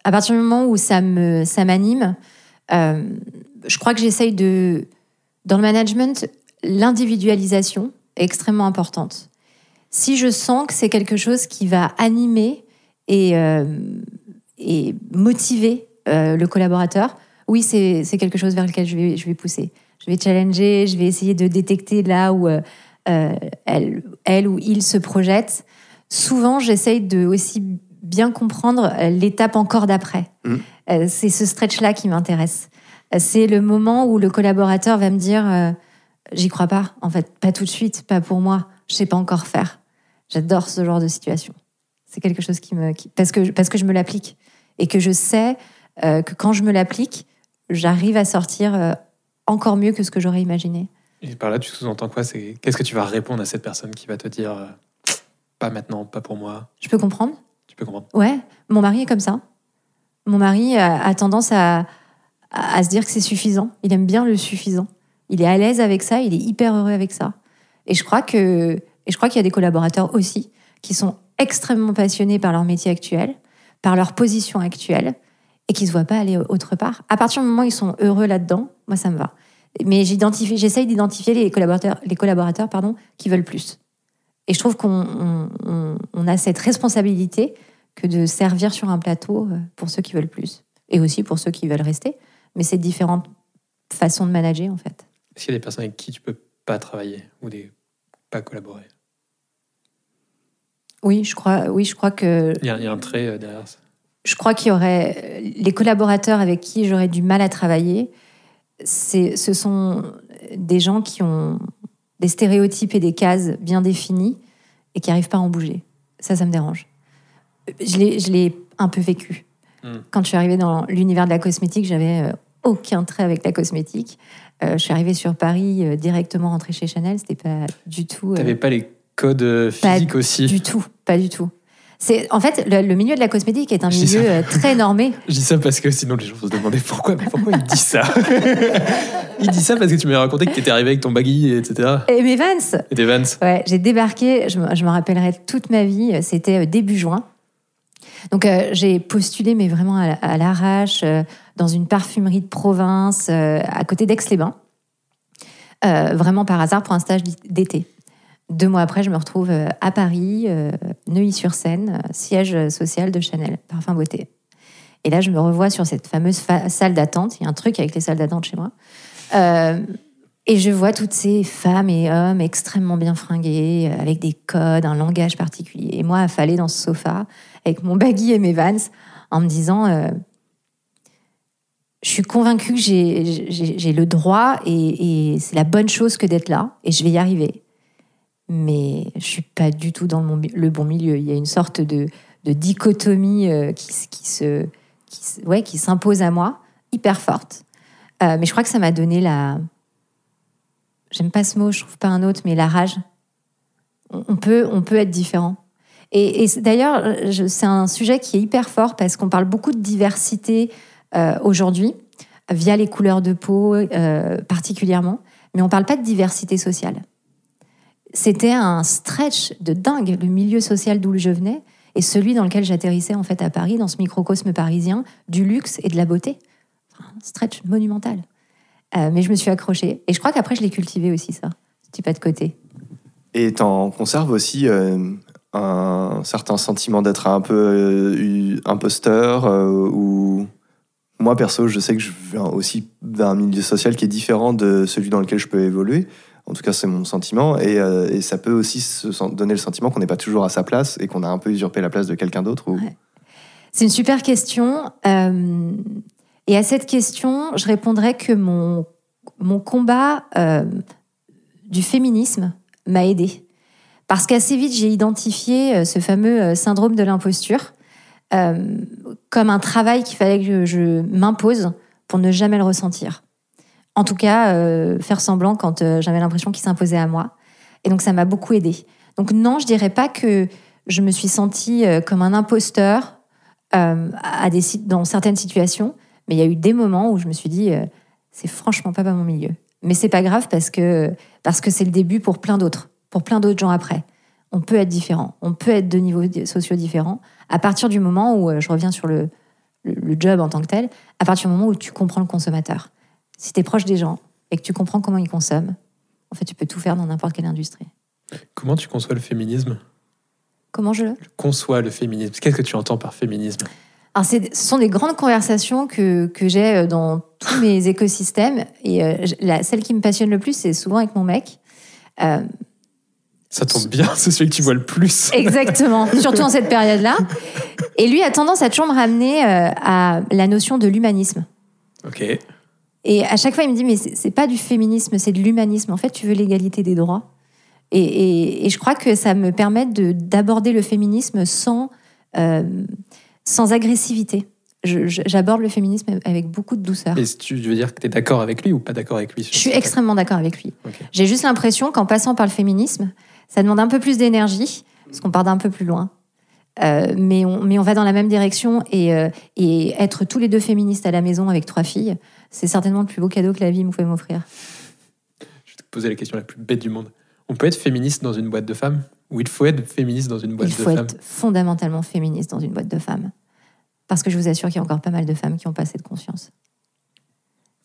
C: À partir du moment où ça me ça m'anime, euh, je crois que j'essaye de dans le management l'individualisation est extrêmement importante. Si je sens que c'est quelque chose qui va animer et euh, et motiver euh, le collaborateur, oui, c'est quelque chose vers lequel je vais je vais pousser. Je vais challenger, je vais essayer de détecter là où elle elle ou il se projette. Souvent, j'essaye de aussi bien comprendre euh, l'étape encore d'après.
B: Mhm.
C: Euh, c'est ce stretch-là qui m'intéresse. Euh, C'est le moment où le collaborateur va me dire euh, J'y crois pas, en fait, pas tout de suite, pas pour moi, je sais pas encore faire. J'adore ce genre de situation. C'est quelque chose qui me. qui- parce, que, parce que je me l'applique. Et que je sais euh, que quand je me l'applique, j'arrive à sortir euh, encore mieux que ce que j'aurais imaginé.
D: Et par là, tu sous-entends quoi? C'est qu'est-ce que tu vas répondre à cette personne qui va te dire euh, pas maintenant, pas pour moi?
C: Je peux comprendre
D: peux
C: Ouais, mon mari est comme ça. Mon mari a, tendance à, à, se dire que c'est suffisant. Il aime bien le suffisant. Il est à l'aise avec ça, il est hyper heureux avec ça. Et je crois que, et qu'il y a des collaborateurs aussi qui sont extrêmement passionnés par leur métier actuel, par leur position actuelle, et qui se voient pas aller autre part. À partir du moment où ils sont heureux là-dedans, moi ça me va. Mais j'essaye d'identifier les collaborateurs, les collaborateurs pardon, qui veulent plus. Et je trouve qu'on on- on- on a cette responsabilité que de servir sur un plateau euh, pour ceux qui veulent plus. Et aussi pour ceux qui veulent rester. Mais c'est différentes façons de manager, en fait.
D: Est-ce qu'il y a des personnes avec qui tu peux pas travailler ou des pas collaborer?
C: Oui, je crois, oui, je crois que
D: Il y, a, il y a un trait euh, derrière ça.
C: je crois qu'il y aurait les collaborateurs avec qui j'aurais du mal à travailler. C'est, ce sont des gens qui ont des stéréotypes et des cases bien définies et qui n'arrivent pas à en bouger. Ça, ça me dérange. Je l'ai, un peu vécu.
D: Mm.
C: Quand je suis arrivée dans l'univers de la cosmétique, j'avais euh, aucun trait avec la cosmétique. Euh, je suis arrivée sur Paris euh, directement rentrée chez Chanel. C'était pas du tout. euh,
D: T'avais pas les codes euh,
C: pas
D: physiques aussi
C: du tout, pas du tout. C'est en fait le, le milieu de la cosmétique est un
D: Je
C: milieu très normé. (laughs)
D: Je dis ça parce que sinon les gens vont se demander pourquoi, mais pourquoi il dit ça? (laughs) Il dit ça parce que tu m'as raconté que t'étais arrivé avec ton baggy, etc.
C: Et mes Vans,
D: Et tes Vans.
C: ouais, j'ai débarqué, je me, je me rappellerai toute ma vie, c'était début juin. Donc euh, j'ai postulé, mais vraiment à, la- à l'arrache, euh, dans une parfumerie de province, euh, à côté d'Aix-les-Bains, vraiment par hasard pour un stage d'été. Deux mois après, je me retrouve à Paris, Neuilly-sur-Seine, siège social de Chanel, parfum beauté. Et là, je me revois sur cette fameuse fa- salle d'attente. Il y a un truc avec les salles d'attente chez moi. Et je vois toutes ces femmes et hommes extrêmement bien fringués, euh, avec des codes, un langage particulier. Et moi, affalée dans ce sofa, avec mon baggy et mes vans, en me disant euh, Je suis convaincue que j'ai- le droit et, c'est la bonne chose que d'être là, et je vais y arriver. Mais je suis pas du tout dans le, bon- milieu. Il y a une sorte de, dichotomie euh, qui, se, ouais, s'impose à moi, hyper forte. Mais je crois que ça m'a donné la. J'aime pas ce mot, je trouve pas un autre, mais la rage. On peut, on peut être différent. Et, d'ailleurs, c'est un sujet qui est hyper fort parce qu'on parle beaucoup de diversité euh, aujourd'hui, via les couleurs de peau euh, particulièrement, mais on parle pas de diversité sociale. C'était un stretch de dingue, le milieu social d'où je venais et celui dans lequel j'atterrissais en fait à Paris, dans ce microcosme parisien du luxe et de la beauté. Un stretch monumental. Euh, mais je me suis accrochée. Et je crois qu'après, je l'ai cultivé aussi, ça. Ce petit pas de côté.
B: Et t'en conserves aussi euh, un certain sentiment d'être un peu euh, imposteur ou moi perso je sais que je viens aussi d'un milieu social qui est différent de celui dans lequel je peux évoluer en tout cas c'est mon sentiment et, euh, et ça peut aussi se donner le sentiment qu'on n'est pas toujours à sa place et qu'on a un peu usurpé la place de quelqu'un d'autre ou...
C: Ouais. C'est une super question. Euh, et à cette question, je répondrais que mon mon combat euh, du féminisme m'a aidé. Parce qu'assez vite, j'ai identifié euh, ce fameux euh, syndrome de l'imposture comme un travail qu'il fallait que je m'impose pour ne jamais le ressentir. En tout cas, faire semblant quand j'avais l'impression qu'il s'imposait à moi. Et donc, ça m'a beaucoup aidé. Donc, non, je dirais pas que je me suis sentie comme un imposteur à des, dans certaines situations, mais il y a eu des moments où je me suis dit, euh, c'est franchement pas, pas mon milieu. Mais c'est pas grave parce que parce que c'est le début pour plein d'autres, pour plein d'autres gens après. On peut être différent, on peut être de niveaux sociaux différents. À partir du moment où, euh, je reviens sur le, le, le job en tant que tel, à partir du moment où tu comprends le consommateur. Si tu es proche des gens et que tu comprends comment ils consomment, en fait, tu peux tout faire dans n'importe quelle industrie.
D: Comment tu conçois le féminisme?
C: Comment je le?
D: Conçois le féminisme. Qu'est-ce que tu entends par féminisme?
C: Alors, c'est- ce sont des grandes conversations que, que j'ai euh, dans tous mes (laughs) écosystèmes. Et euh, la, celle qui me passionne le plus, c'est souvent avec mon mec. Euh,
D: Ça tombe bien, c'est celui que tu vois le plus. (laughs)
C: exactement, surtout en cette période-là. Et lui a tendance à toujours me ramener euh, à la notion de l'humanisme.
D: Ok.
C: Et à chaque fois, il me dit, mais c'est c'est pas du féminisme, c'est de l'humanisme. En fait, tu veux l'égalité des droits. Et, et- et je crois que ça me permet de- d'aborder le féminisme sans, euh, sans agressivité. J'aborde le féminisme avec beaucoup de douceur.
D: Et tu veux dire que tu es d'accord avec lui ou pas d'accord avec lui
C: Je suis extrêmement d'accord avec lui. J'ai juste l'impression qu'en passant par le féminisme, ça demande un peu plus d'énergie, parce qu'on part d'un peu plus loin. Euh, mais, on, mais on va dans la même direction et, euh, et être tous les deux féministes à la maison avec trois filles, c'est certainement le plus beau cadeau que la vie me pouvait m'offrir.
D: Je vais te poser la question la plus bête du monde. On peut être féministe dans une boîte de femmes? Ou il faut être féministe dans une boîte
C: Il
D: de
C: faut
D: femmes
C: être fondamentalement féministe dans une boîte de femmes. Parce que je vous assure qu'il y a encore pas mal de femmes qui ont pas assez de conscience.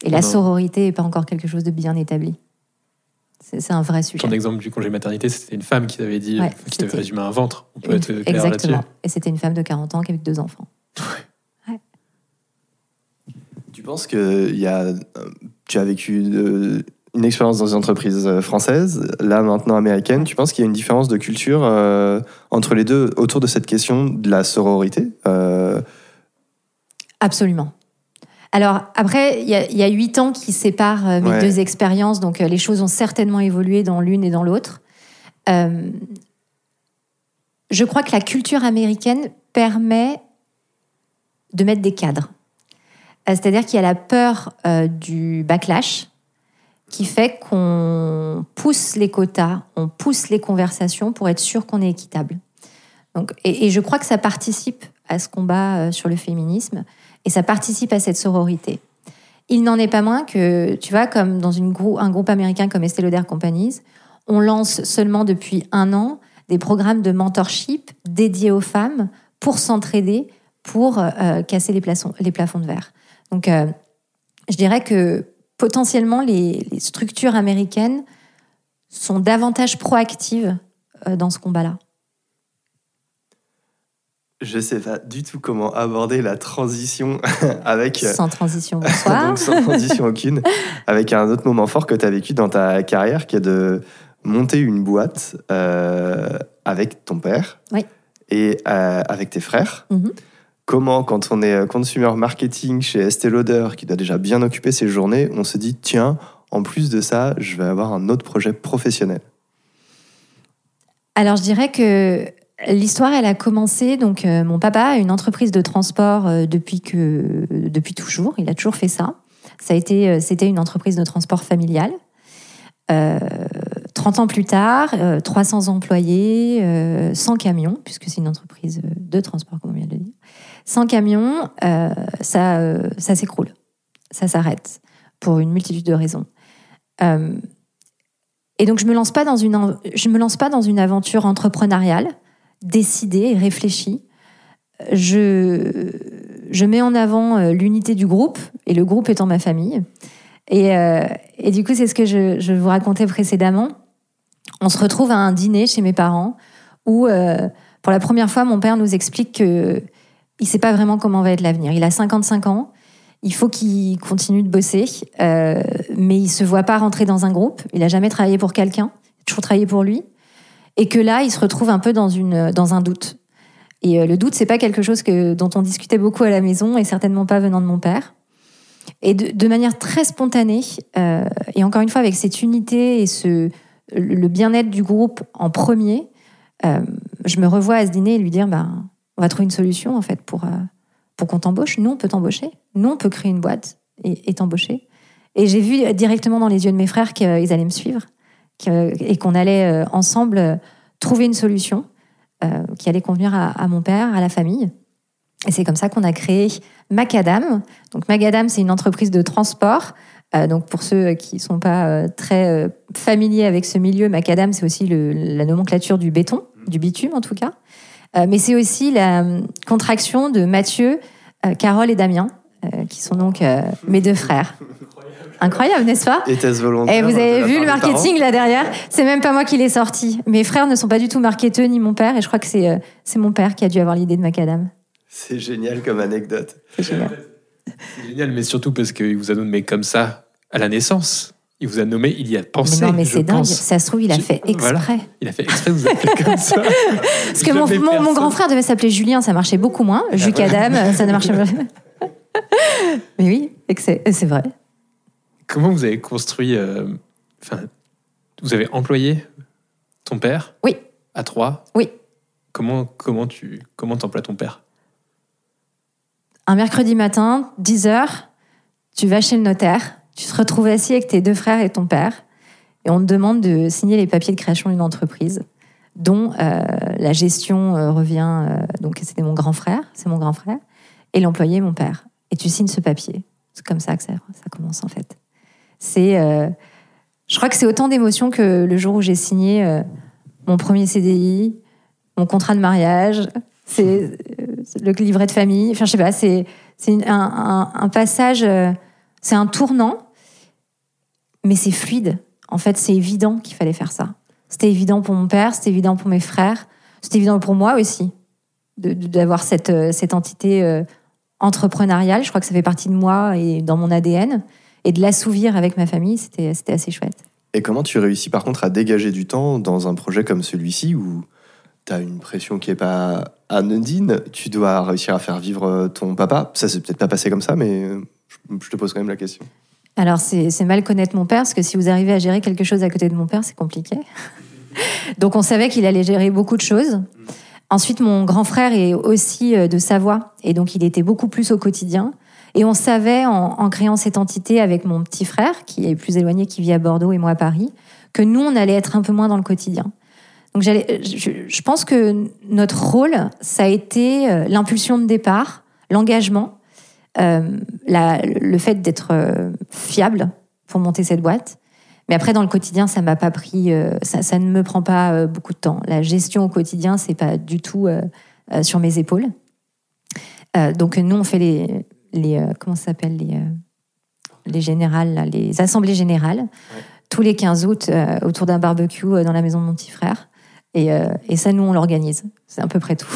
C: Et la
D: Non.
C: sororité n'est pas encore quelque chose de bien établi. C'est un vrai sujet.
D: Ton exemple du congé maternité, c'était une femme qui t'avait dit,
C: Ouais,
D: euh, qui t'avait résumé un ventre. On peut être clair là-dessus.
C: Exactement. Et c'était une femme de 40 ans qui avait deux enfants.
B: Tu penses que il y a, euh, tu as vécu euh, une expérience dans une entreprise euh, française, là maintenant américaine. Tu penses qu'il y a une différence de culture euh, entre les deux autour de cette question de la sororité Euh,
C: Absolument. Alors après, il y, a- huit ans qui séparent euh, mes
B: Ouais.
C: deux expériences, donc les choses ont certainement évolué dans l'une et dans l'autre. Je crois que la culture américaine permet de mettre des cadres. C'est-à-dire qu'il y a la peur du backlash qui fait qu'on pousse les quotas, on pousse les conversations pour être sûr qu'on est équitable. Donc, et, je crois que ça participe à ce combat euh, sur le féminisme et ça participe à cette sororité. Il n'en est pas moins que, tu vois, comme dans un groupe américain comme Estée Lauder Companies, on lance seulement depuis un an des programmes de mentorship dédiés aux femmes pour s'entraider, pour euh, casser les plafonds de verre. Donc, euh, je dirais que potentiellement, les, les structures américaines sont davantage proactives euh, dans ce combat-là.
B: je sais pas du tout comment aborder la transition (laughs) avec. euh,
C: Sans transition, (laughs) bonsoir.
B: donc sans transition aucune, (laughs) avec un autre moment fort que tu as vécu dans ta carrière, qui est de monter une boîte euh, avec ton père
C: Oui.
B: et euh, avec tes frères.
C: Mhm.
B: Comment, quand on est euh, consumer marketing chez Estée Lauder, qui doit déjà bien occuper ses journées, on se dit tiens, en plus de ça, je vais avoir un autre projet professionnel.
C: Alors, je dirais que l'histoire, elle a commencé. Donc, euh, mon papa a une entreprise de transport euh, depuis que, depuis toujours. Il a toujours fait ça. Ça c'était une entreprise de transport familiale. Euh, 30 ans plus tard, euh, 300 employés, euh, 100 camions, puisque c'est une entreprise de transport, comme on vient de le dire. 100 camions, euh, ça, euh, ça s'écroule. Ça s'arrête pour une multitude de raisons. Euh, et donc, je me lance pas dans une, je me lance pas dans une aventure entrepreneuriale décidée et réfléchie. Je, je mets en avant l'unité du groupe et le groupe étant ma famille. Et, et du coup, c'est ce que je, je vous racontais précédemment. On se retrouve à un dîner chez mes parents où, pour la première fois, mon père nous explique que il sait pas vraiment comment va être l'avenir. Il a 55 ans. Il faut qu'il continue de bosser, euh, mais il se voit pas rentrer dans un groupe. Il a jamais travaillé pour quelqu'un, il a toujours travaillé pour lui, et que là, il se retrouve un peu dans une dans un doute. Et euh, le doute, c'est pas quelque chose dont on discutait beaucoup à la maison, et certainement pas venant de mon père. Et de, manière très spontanée, euh, et encore une fois avec cette unité et ce, le bien-être du groupe en premier, je me revois à ce dîner et lui dire, ben, on va trouver une solution en fait pour, euh, pour qu'on t'embauche. Nous, on peut t'embaucher. Nous, on peut créer une boîte et, t'embaucher. Et j'ai vu directement dans les yeux de mes frères qu'ils allaient me suivre et qu'on allait euh, ensemble euh, trouver une solution qui allait convenir à, mon père, à la famille. Et c'est comme ça qu'on a créé Macadam. Donc Macadam, c'est une entreprise de transport. Donc pour ceux qui ne sont pas très familiers avec ce milieu, Macadam, c'est aussi la nomenclature du béton, du bitume en tout cas. Euh, mais c'est aussi la euh, contraction de Mathieu, euh, Carole et Damien, euh, qui sont donc euh, mes deux frères. Incroyable, n'est-ce pas
B: volontaire
C: et vous
B: de
C: avez vu le marketing là derrière C'est même pas moi qui l'ai sorti. Mes frères ne sont pas du tout marketeux ni mon père, et je crois que c'est euh, c'est mon père qui a dû avoir l'idée de Macadam.
B: C'est génial comme anecdote.
C: C'est génial.
D: C'est génial, mais surtout parce qu'il vous a nommé comme ça à la naissance. Il vous a nommé, il y a pensé.
C: mais non, mais c'est dingue. Ça se trouve, il a fait
D: voilà.
C: exprès.
D: Il a fait exprès de vous appeler comme ça. (laughs)
C: Parce que mon, mon- grand frère devait s'appeler Julien, ça marchait beaucoup moins.
D: Ah
C: Jucadam, ça ne marchait pas. (laughs) mais oui, c'est vrai.
D: Comment vous avez construit. euh, Enfin, vous avez employé ton père
C: Oui.
D: À trois?
C: Oui.
D: Comment comment tu comment t'emploies ton père?
C: Un mercredi matin, 10h, tu vas chez le notaire, tu te retrouves assis avec tes deux frères et ton père, et on te demande de signer les papiers de création d'une entreprise, dont euh, la gestion euh, revient, euh, donc c'était mon grand frère, c'est mon grand frère, et l'employé, mon père. Et tu signes ce papier. C'est comme ça que ça, commence en fait. C'est, je crois que c'est autant d'émotions que le jour où j'ai signé mon premier CDI, mon contrat de mariage, c'est le livret de famille. Enfin, je sais pas, c'est un, passage, c'est un tournant, mais c'est fluide. En fait, c'est évident qu'il fallait faire ça. C'était évident pour mon père, c'était évident pour mes frères, c'était évident pour moi aussi d'avoir cette, euh, cette entité euh, entrepreneuriale. Je crois que ça fait partie de moi et dans mon ADN. Et de l'assouvir avec ma famille, c'était assez chouette.
B: Et comment tu réussis par contre à dégager du temps dans un projet comme celui-ci où tu as une pression qui est pas anodine, tu dois réussir à faire vivre ton papa? Ça s'est peut-être pas passé comme ça, mais euh, je te pose quand même la question.
C: Alors, c'est mal connaître mon père, parce que si vous arrivez à gérer quelque chose à côté de mon père, c'est compliqué. (laughs) Donc, on savait qu'il allait gérer beaucoup de choses. Ensuite, mon grand frère est aussi euh, de Savoie, et donc il était beaucoup plus au quotidien. Et on savait, en, créant cette entité avec mon petit frère, qui est plus éloigné, qui vit à Bordeaux et moi à Paris, que nous, on allait être un peu moins dans le quotidien. Donc, je, je pense que notre rôle, ça a été euh, l'impulsion de départ, l'engagement, la- le fait d'être euh, fiable pour monter cette boîte. Mais après, dans le quotidien, ça m'a pas pris, euh, ça, ça ne me prend pas euh, beaucoup de temps. La gestion au quotidien, c'est pas du tout euh, euh, sur mes épaules. Euh, donc nous, on fait les, les euh, comment ça s'appelle les, euh, les générales, les assemblées générales, tous les 15 août euh, autour d'un barbecue euh, dans la maison de mon petit frère. Et, euh, et ça, nous, on l'organise. C'est à peu près tout.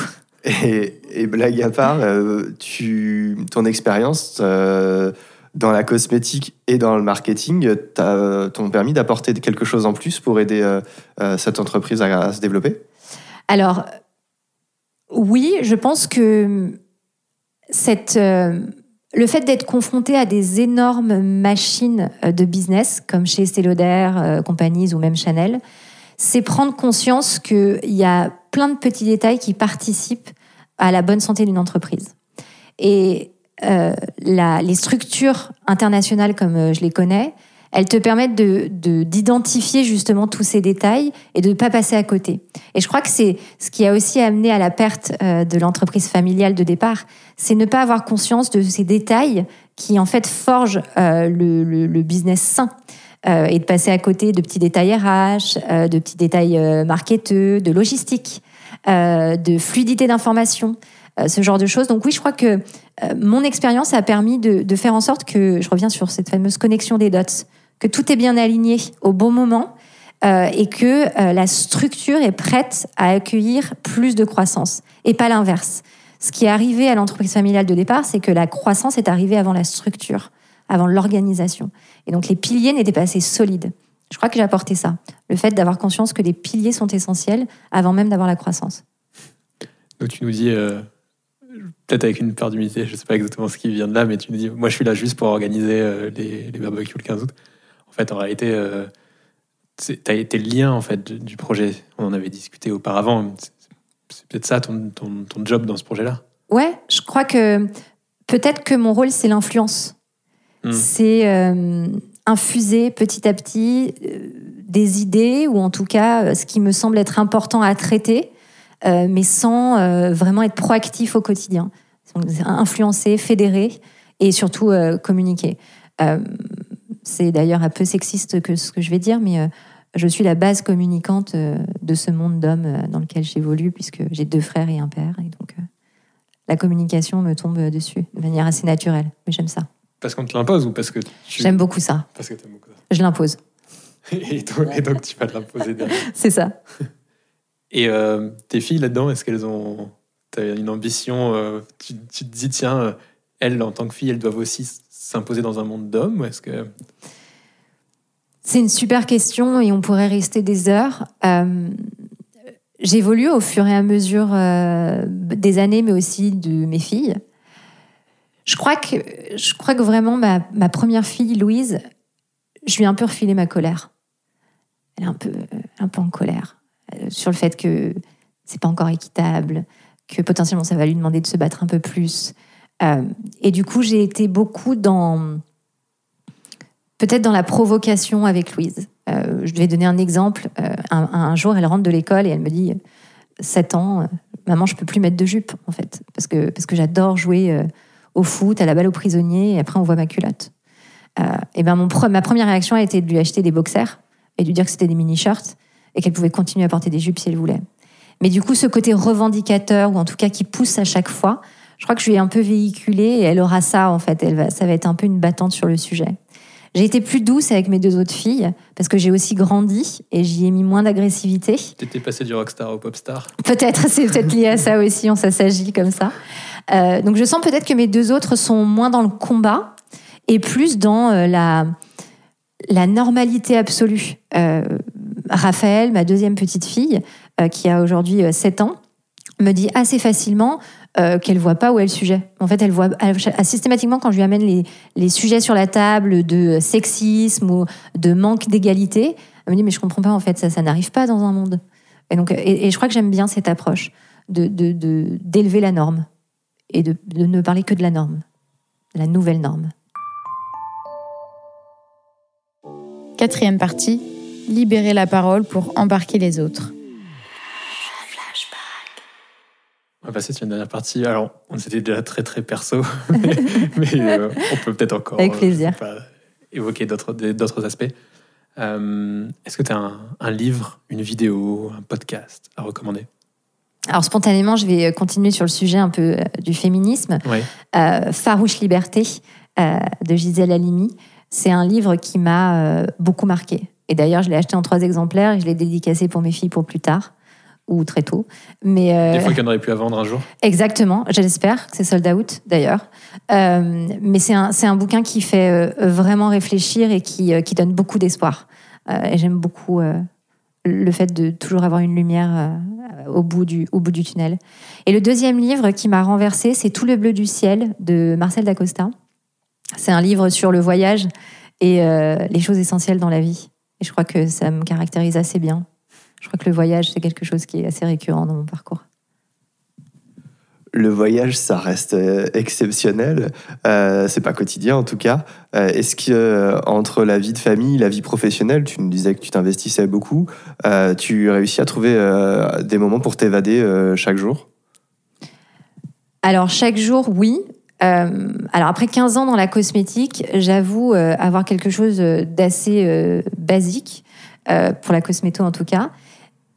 B: Et, blague à part, euh, tu, ton expérience euh, dans la cosmétique et dans le marketing t'as- t'ont permis d'apporter quelque chose en plus pour aider euh, euh, cette entreprise à, se développer?
C: Alors, oui, je pense que cette, euh, le fait d'être confronté à des énormes machines euh, de business, comme chez euh, Companies ou même Chanel, c'est prendre conscience qu'il y a plein de petits détails qui participent à la bonne santé d'une entreprise. Et euh, les structures internationales, comme euh, je les connais, elles te permettent de- de- d'identifier justement tous ces détails et de ne pas passer à côté. Et je crois que c'est ce qui a aussi amené à la perte euh, de l'entreprise familiale de départ, c'est ne pas avoir conscience de ces détails qui en fait forgent euh, le, le- le business sain. Euh, et de passer à côté de petits détails RH, euh, de petits détails euh, marketeux, de logistique, de fluidité d'information, ce genre de choses. Donc oui, je crois que mon expérience a permis de, faire en sorte que, je reviens sur cette fameuse connexion des dots, que tout est bien aligné au bon moment et que la structure est prête à accueillir plus de croissance et pas l'inverse. Ce qui est arrivé à l'entreprise familiale de départ, c'est que la croissance est arrivée avant la structure, avant l'organisation. Et donc les piliers n'étaient pas assez solides. Je crois que j'ai apporté ça. Le fait d'avoir conscience que les piliers sont essentiels avant même d'avoir la croissance.
D: Donc tu nous dis, euh, peut-être avec une part d'humilité, je sais pas exactement ce qui vient de là, mais tu me dis, moi je suis là juste pour organiser euh, les, les barbecues le 15 août. En fait, en réalité, euh, tu as été le lien en fait, du, projet. On en avait discuté auparavant. C'est- C'est peut-être ça ton, ton, ton job dans ce projet-là.
C: Ouais, je crois que peut-être que mon rôle, c'est l'influence.
D: Hmm.
C: C'est euh, infuser petit à petit euh, des idées, ou en tout cas euh, ce qui me semble être important à traiter, mais sans vraiment être proactif au quotidien. Influencer, fédérer et surtout communiquer. C'est d'ailleurs un peu sexiste que ce que je vais dire, mais je suis la base communicante de ce monde d'hommes dans lequel j'évolue, puisque j'ai deux frères et un père, et donc la communication me tombe dessus de manière assez naturelle. Mais j'aime ça.
D: Parce qu'on te l'impose ou parce que tu.
C: J'aime beaucoup ça.
D: Parce que t'aimes beaucoup ça.
C: Je l'impose. (laughs)
D: Et donc, et donc, tu vas te l'imposer derrière. (laughs)
C: C'est ça. (laughs)
D: Et euh, tes filles là-dedans, est-ce qu'elles ont. T'as une ambition euh, tu, tu te dis, tiens, euh, elles, en tant que filles, elles doivent aussi s'imposer dans un monde d'hommes ou est-ce que.
C: C'est une super question et on pourrait rester des heures. Euh, J'évolue au fur et à mesure euh, des années, mais aussi de mes filles. Je crois que, je crois que vraiment, ma, première fille, Louise, je lui ai un peu refilé ma colère. Elle est un peu, un peu en colère euh, sur le fait que c'est pas encore équitable, que potentiellement ça va lui demander de se battre un peu plus. Euh, et du coup, j'ai été beaucoup dans peut-être dans la provocation avec Louise. Euh, je vais donner un exemple. Euh, un, jour, elle rentre de l'école et elle me dit 7 ans, euh, maman, je peux plus mettre de jupe, en fait, parce que, parce que j'adore jouer euh, au foot, à la balle aux prisonniers, et après, on voit ma culotte. Euh, et ben mon pre- ma première réaction a été de lui acheter des boxers et de lui dire que c'était des mini-shirts et qu'elle pouvait continuer à porter des jupes si elle voulait. Mais du coup, ce côté revendicateur, ou en tout cas qui pousse à chaque fois, je crois que je lui ai un peu véhiculé et elle aura ça, en fait. Elle va, ça va être un peu une battante sur le sujet. J'ai été plus douce avec mes deux autres filles parce que j'ai aussi grandi et j'y ai mis moins d'agressivité.
D: T'étais passé du rockstar au popstar
C: Peut-être, c'est peut-être lié à ça aussi, on s'agit comme ça. Euh, donc je sens peut-être que mes deux autres sont moins dans le combat et plus dans euh, la, normalité absolue. Euh, Raphaël, ma deuxième petite fille, euh, qui a aujourd'hui euh, 7 ans, me dit assez facilement euh, qu'elle voit pas où est le sujet. En fait, elle voit systématiquement quand je lui amène les, sujets sur la table de sexisme ou de manque d'égalité, elle me dit mais je comprends pas en fait ça ça n'arrive pas dans un monde. Et donc et, je crois que j'aime bien cette approche de- d'élever la norme et de, de ne parler que de la norme, de la nouvelle norme.
E: Quatrième partie, libérer la parole pour embarquer les autres.
D: On va passer sur une dernière partie. Alors, on était déjà très très perso, (laughs) mais, mais, euh, on peut peut-être encore
C: Avec
D: euh,
C: plaisir.
D: pas, évoquer d'autres aspects. Euh, Est-ce que tu as un, un livre, une vidéo, un podcast à recommander?
C: Alors spontanément, je vais continuer sur le sujet un peu euh, du féminisme.
D: Oui.
C: Euh, Farouche Liberté euh, de Gisèle Halimi. C'est un livre qui m'a euh, beaucoup marqué. Et d'ailleurs, je l'ai acheté en trois exemplaires et je l'ai dédicacé pour mes filles pour plus tard ou très tôt. Mais euh,
D: Des fois qu'il y en aurait pu à vendre un jour.
C: Exactement, j'espère que c'est sold out d'ailleurs. Euh, mais c'est un, un bouquin qui fait vraiment réfléchir et qui, qui donne beaucoup d'espoir. Euh, et j'aime beaucoup le fait de toujours avoir une lumière euh, au, bout du, au bout du tunnel. Et le deuxième livre qui m'a renversé, c'est Tout le bleu du ciel de Marcel Dacosta. C'est un livre sur le voyage et euh, les choses essentielles dans la vie. Et je crois que ça me caractérise assez bien. Je crois que le voyage, c'est quelque chose qui est assez récurrent dans mon parcours.
B: Le voyage, ça reste euh, exceptionnel. Euh, c'est pas quotidien en tout cas. Euh, Est-ce que euh, entre la vie de famille, la vie professionnelle, tu nous disais que tu t'investissais beaucoup, tu réussis à trouver des moments pour t'évader chaque jour?
C: Alors, chaque jour, oui. Alors, après 15 ans dans la cosmétique, j'avoue avoir quelque chose d'assez basique, pour la cosméto en tout cas.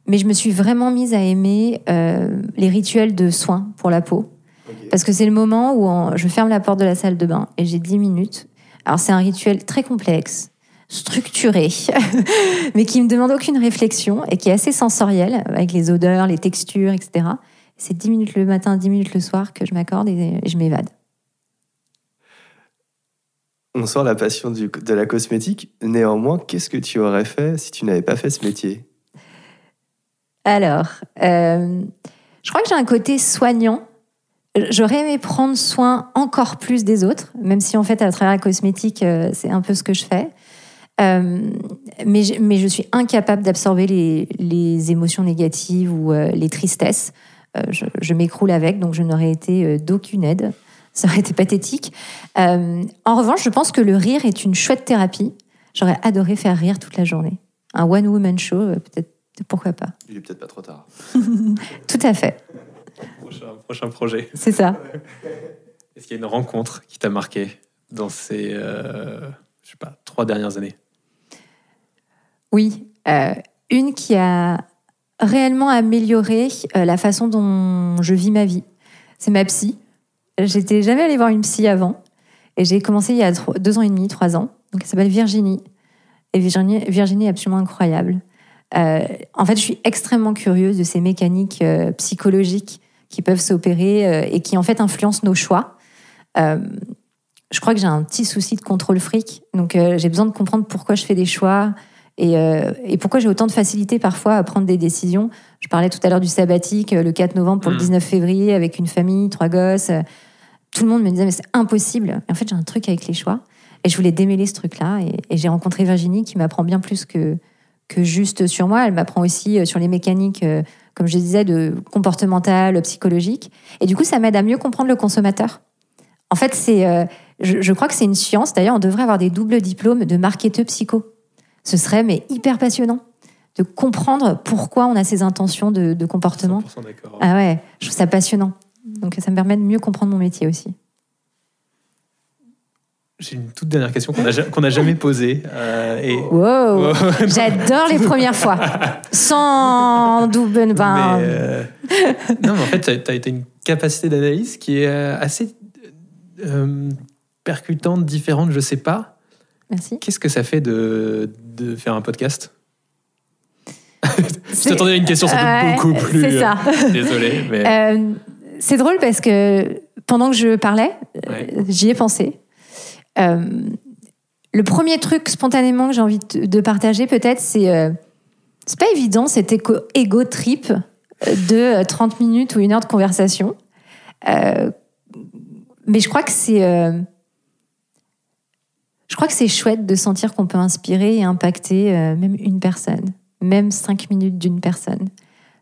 C: Mais je me suis vraiment mise à aimer euh, les rituels de soins pour la peau. Parce que c'est le moment où je ferme la porte de la salle de bain et j'ai 10 minutes. Alors, c'est un rituel très complexe, structuré, (laughs) mais qui me demande aucune réflexion et qui est assez sensoriel, avec les odeurs, les textures, etc. C'est 10 minutes le matin, 10 minutes le soir que je m'accorde et, je m'évade.
B: On sent la passion du- de la cosmétique. Néanmoins, qu'est-ce que tu aurais fait si tu n'avais pas fait ce métier?
C: Alors, euh, je crois que j'ai un côté soignant J'aurais aimé prendre soin encore plus des autres, même si en fait, à travers la cosmétique, euh, c'est un peu ce que je fais. Euh, mais, je, mais je suis incapable d'absorber les, les émotions négatives ou les tristesses. Je je m'écroule avec, donc je n'aurais été d'aucune aide. (laughs) Ça aurait été pathétique. En revanche, je pense que le rire est une chouette thérapie. J'aurais adoré faire rire toute la journée. Un one-woman show, peut-être, pourquoi pas.
B: Il est peut-être pas trop tard. (laughs)
C: Tout à fait,
D: Prochain, prochain projet.
C: c'est ça. (laughs)
D: Est-ce qu'il y a une rencontre qui t'a marqué dans ces, euh, je sais pas, trois dernières années?
C: Oui, euh, une qui a réellement amélioré euh, la façon dont je vis ma vie. C'est ma psy. J'étais jamais allée voir une psy avant. Et j'ai commencé il y a deux ans et demi, trois ans. Donc elle s'appelle Virginie. Et Virginie, Virginie est absolument incroyable. Euh, en fait, je suis extrêmement curieuse de ces mécaniques euh, psychologiques qui peuvent s'opérer euh, et qui en fait influencent nos choix. Je crois que j'ai un petit souci de contrôle fric. Donc j'ai besoin de comprendre pourquoi je fais des choix, et, euh, et pourquoi j'ai autant de facilité parfois à prendre des décisions Je parlais tout à l'heure du sabbatique, le 4 novembre pour le
D: Mm.
C: 19 février, avec une famille, trois gosses. Tout le monde me disait, mais c'est impossible. Et en fait, j'ai un truc avec les choix. Et je voulais démêler ce truc-là. Et, et j'ai rencontré Virginie qui m'apprend bien plus que, que juste sur moi. Elle m'apprend aussi euh, sur les mécaniques, euh, comme je disais, de comportementales, psychologiques. Et du coup, ça m'aide à mieux comprendre le consommateur. En fait, c'est, euh, je, je crois que c'est une science. D'ailleurs, on devrait avoir des doubles diplômes de marketeur psycho. Ce serait mais hyper passionnant de comprendre pourquoi on a ces intentions de, de comportement.
D: 100% d'accord.
C: Ah ouais, je trouve ça passionnant. Donc ça me permet de mieux comprendre mon métier aussi.
D: J'ai une toute dernière question qu'on n'a n'a jamais posée. euh, et...
C: Wow, (laughs) j'adore les premières fois. Sans double, ben,
D: euh, non, mais en fait, tu as, une capacité d'analyse qui est euh, assez euh, percutante, différente, je sais pas.
C: merci.
D: Qu'est-ce que ça fait de, de faire un podcast? (laughs) Je t'attendais à une question sans doute
C: Ouais,
D: beaucoup plus.
C: C'est ça.
D: Désolé, mais.
C: C'est drôle parce que pendant que je parlais,
D: Ouais.
C: j'y ai pensé. Euh, le premier truc spontanément que j'ai envie de, partager, peut-être, c'est. euh, c'est pas évident cet ego trip de euh, 30 minutes ou une heure de conversation. Euh, mais je crois que c'est. euh, je crois que c'est chouette de sentir qu'on peut inspirer et impacter euh, même une personne, même cinq minutes d'une personne.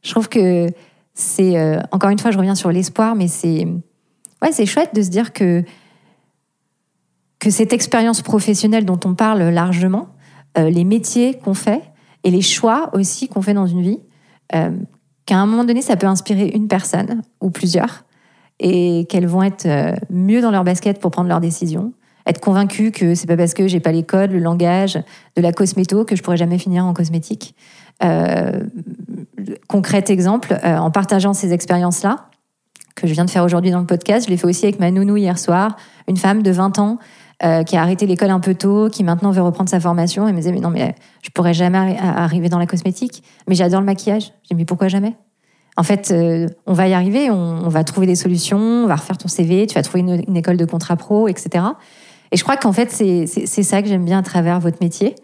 C: Je trouve que c'est euh, encore une fois, je reviens sur l'espoir, mais c'est ouais, c'est chouette de se dire que que cette expérience professionnelle dont on parle largement, euh, les métiers qu'on fait et les choix aussi qu'on fait dans une vie, euh, qu'à un moment donné, ça peut inspirer une personne ou plusieurs et qu'elles vont être euh, mieux dans leur basket pour prendre leurs décisions, être convaincues que c'est pas parce que j'ai pas les codes, le langage de la cosméto que je pourrais jamais finir en cosmétique. Euh, exemple, en partageant ces expériences-là, que je viens de faire aujourd'hui dans le podcast, je l'ai fait aussi avec ma nounou hier soir, une femme de 20 ans euh, qui a arrêté l'école un peu tôt, qui maintenant veut reprendre sa formation. Et me disait mais non mais je pourrais jamais arri- arriver dans la cosmétique, mais j'adore le maquillage. J'ai dit mais pourquoi jamais? En fait, euh, on va y arriver, on, va trouver des solutions, on va refaire ton CV, tu vas trouver une, école de contrat pro, etc. Et je crois qu'en fait c'est ça que j'aime bien à travers votre métier,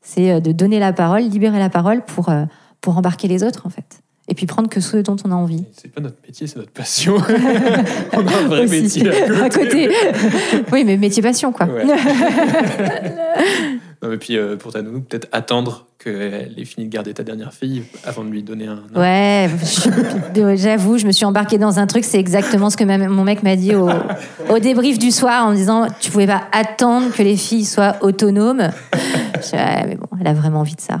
C: c'est euh, de donner la parole, libérer la parole pour euh, pour embarquer les autres en fait, et puis prendre que ce dont on a envie.
D: C'est pas notre métier, c'est notre passion. (laughs) On a un vrai
C: Aussi.
D: métier à
C: côté. (laughs) oui, mais métier passion, quoi.
D: Ouais. (laughs) non, mais puis euh, pour ta nounou, peut-être attendre qu'elle ait fini de garder ta dernière fille avant de lui donner un.
C: Ouais, j'avoue, je me suis embarquée dans un truc, c'est exactement ce que ma- mon mec m'a dit au, au débrief du soir en me disant Tu pouvais pas attendre que les filles soient autonomes. Je dis, Ouais, mais bon, elle a vraiment envie de ça.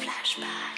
F: Flashback.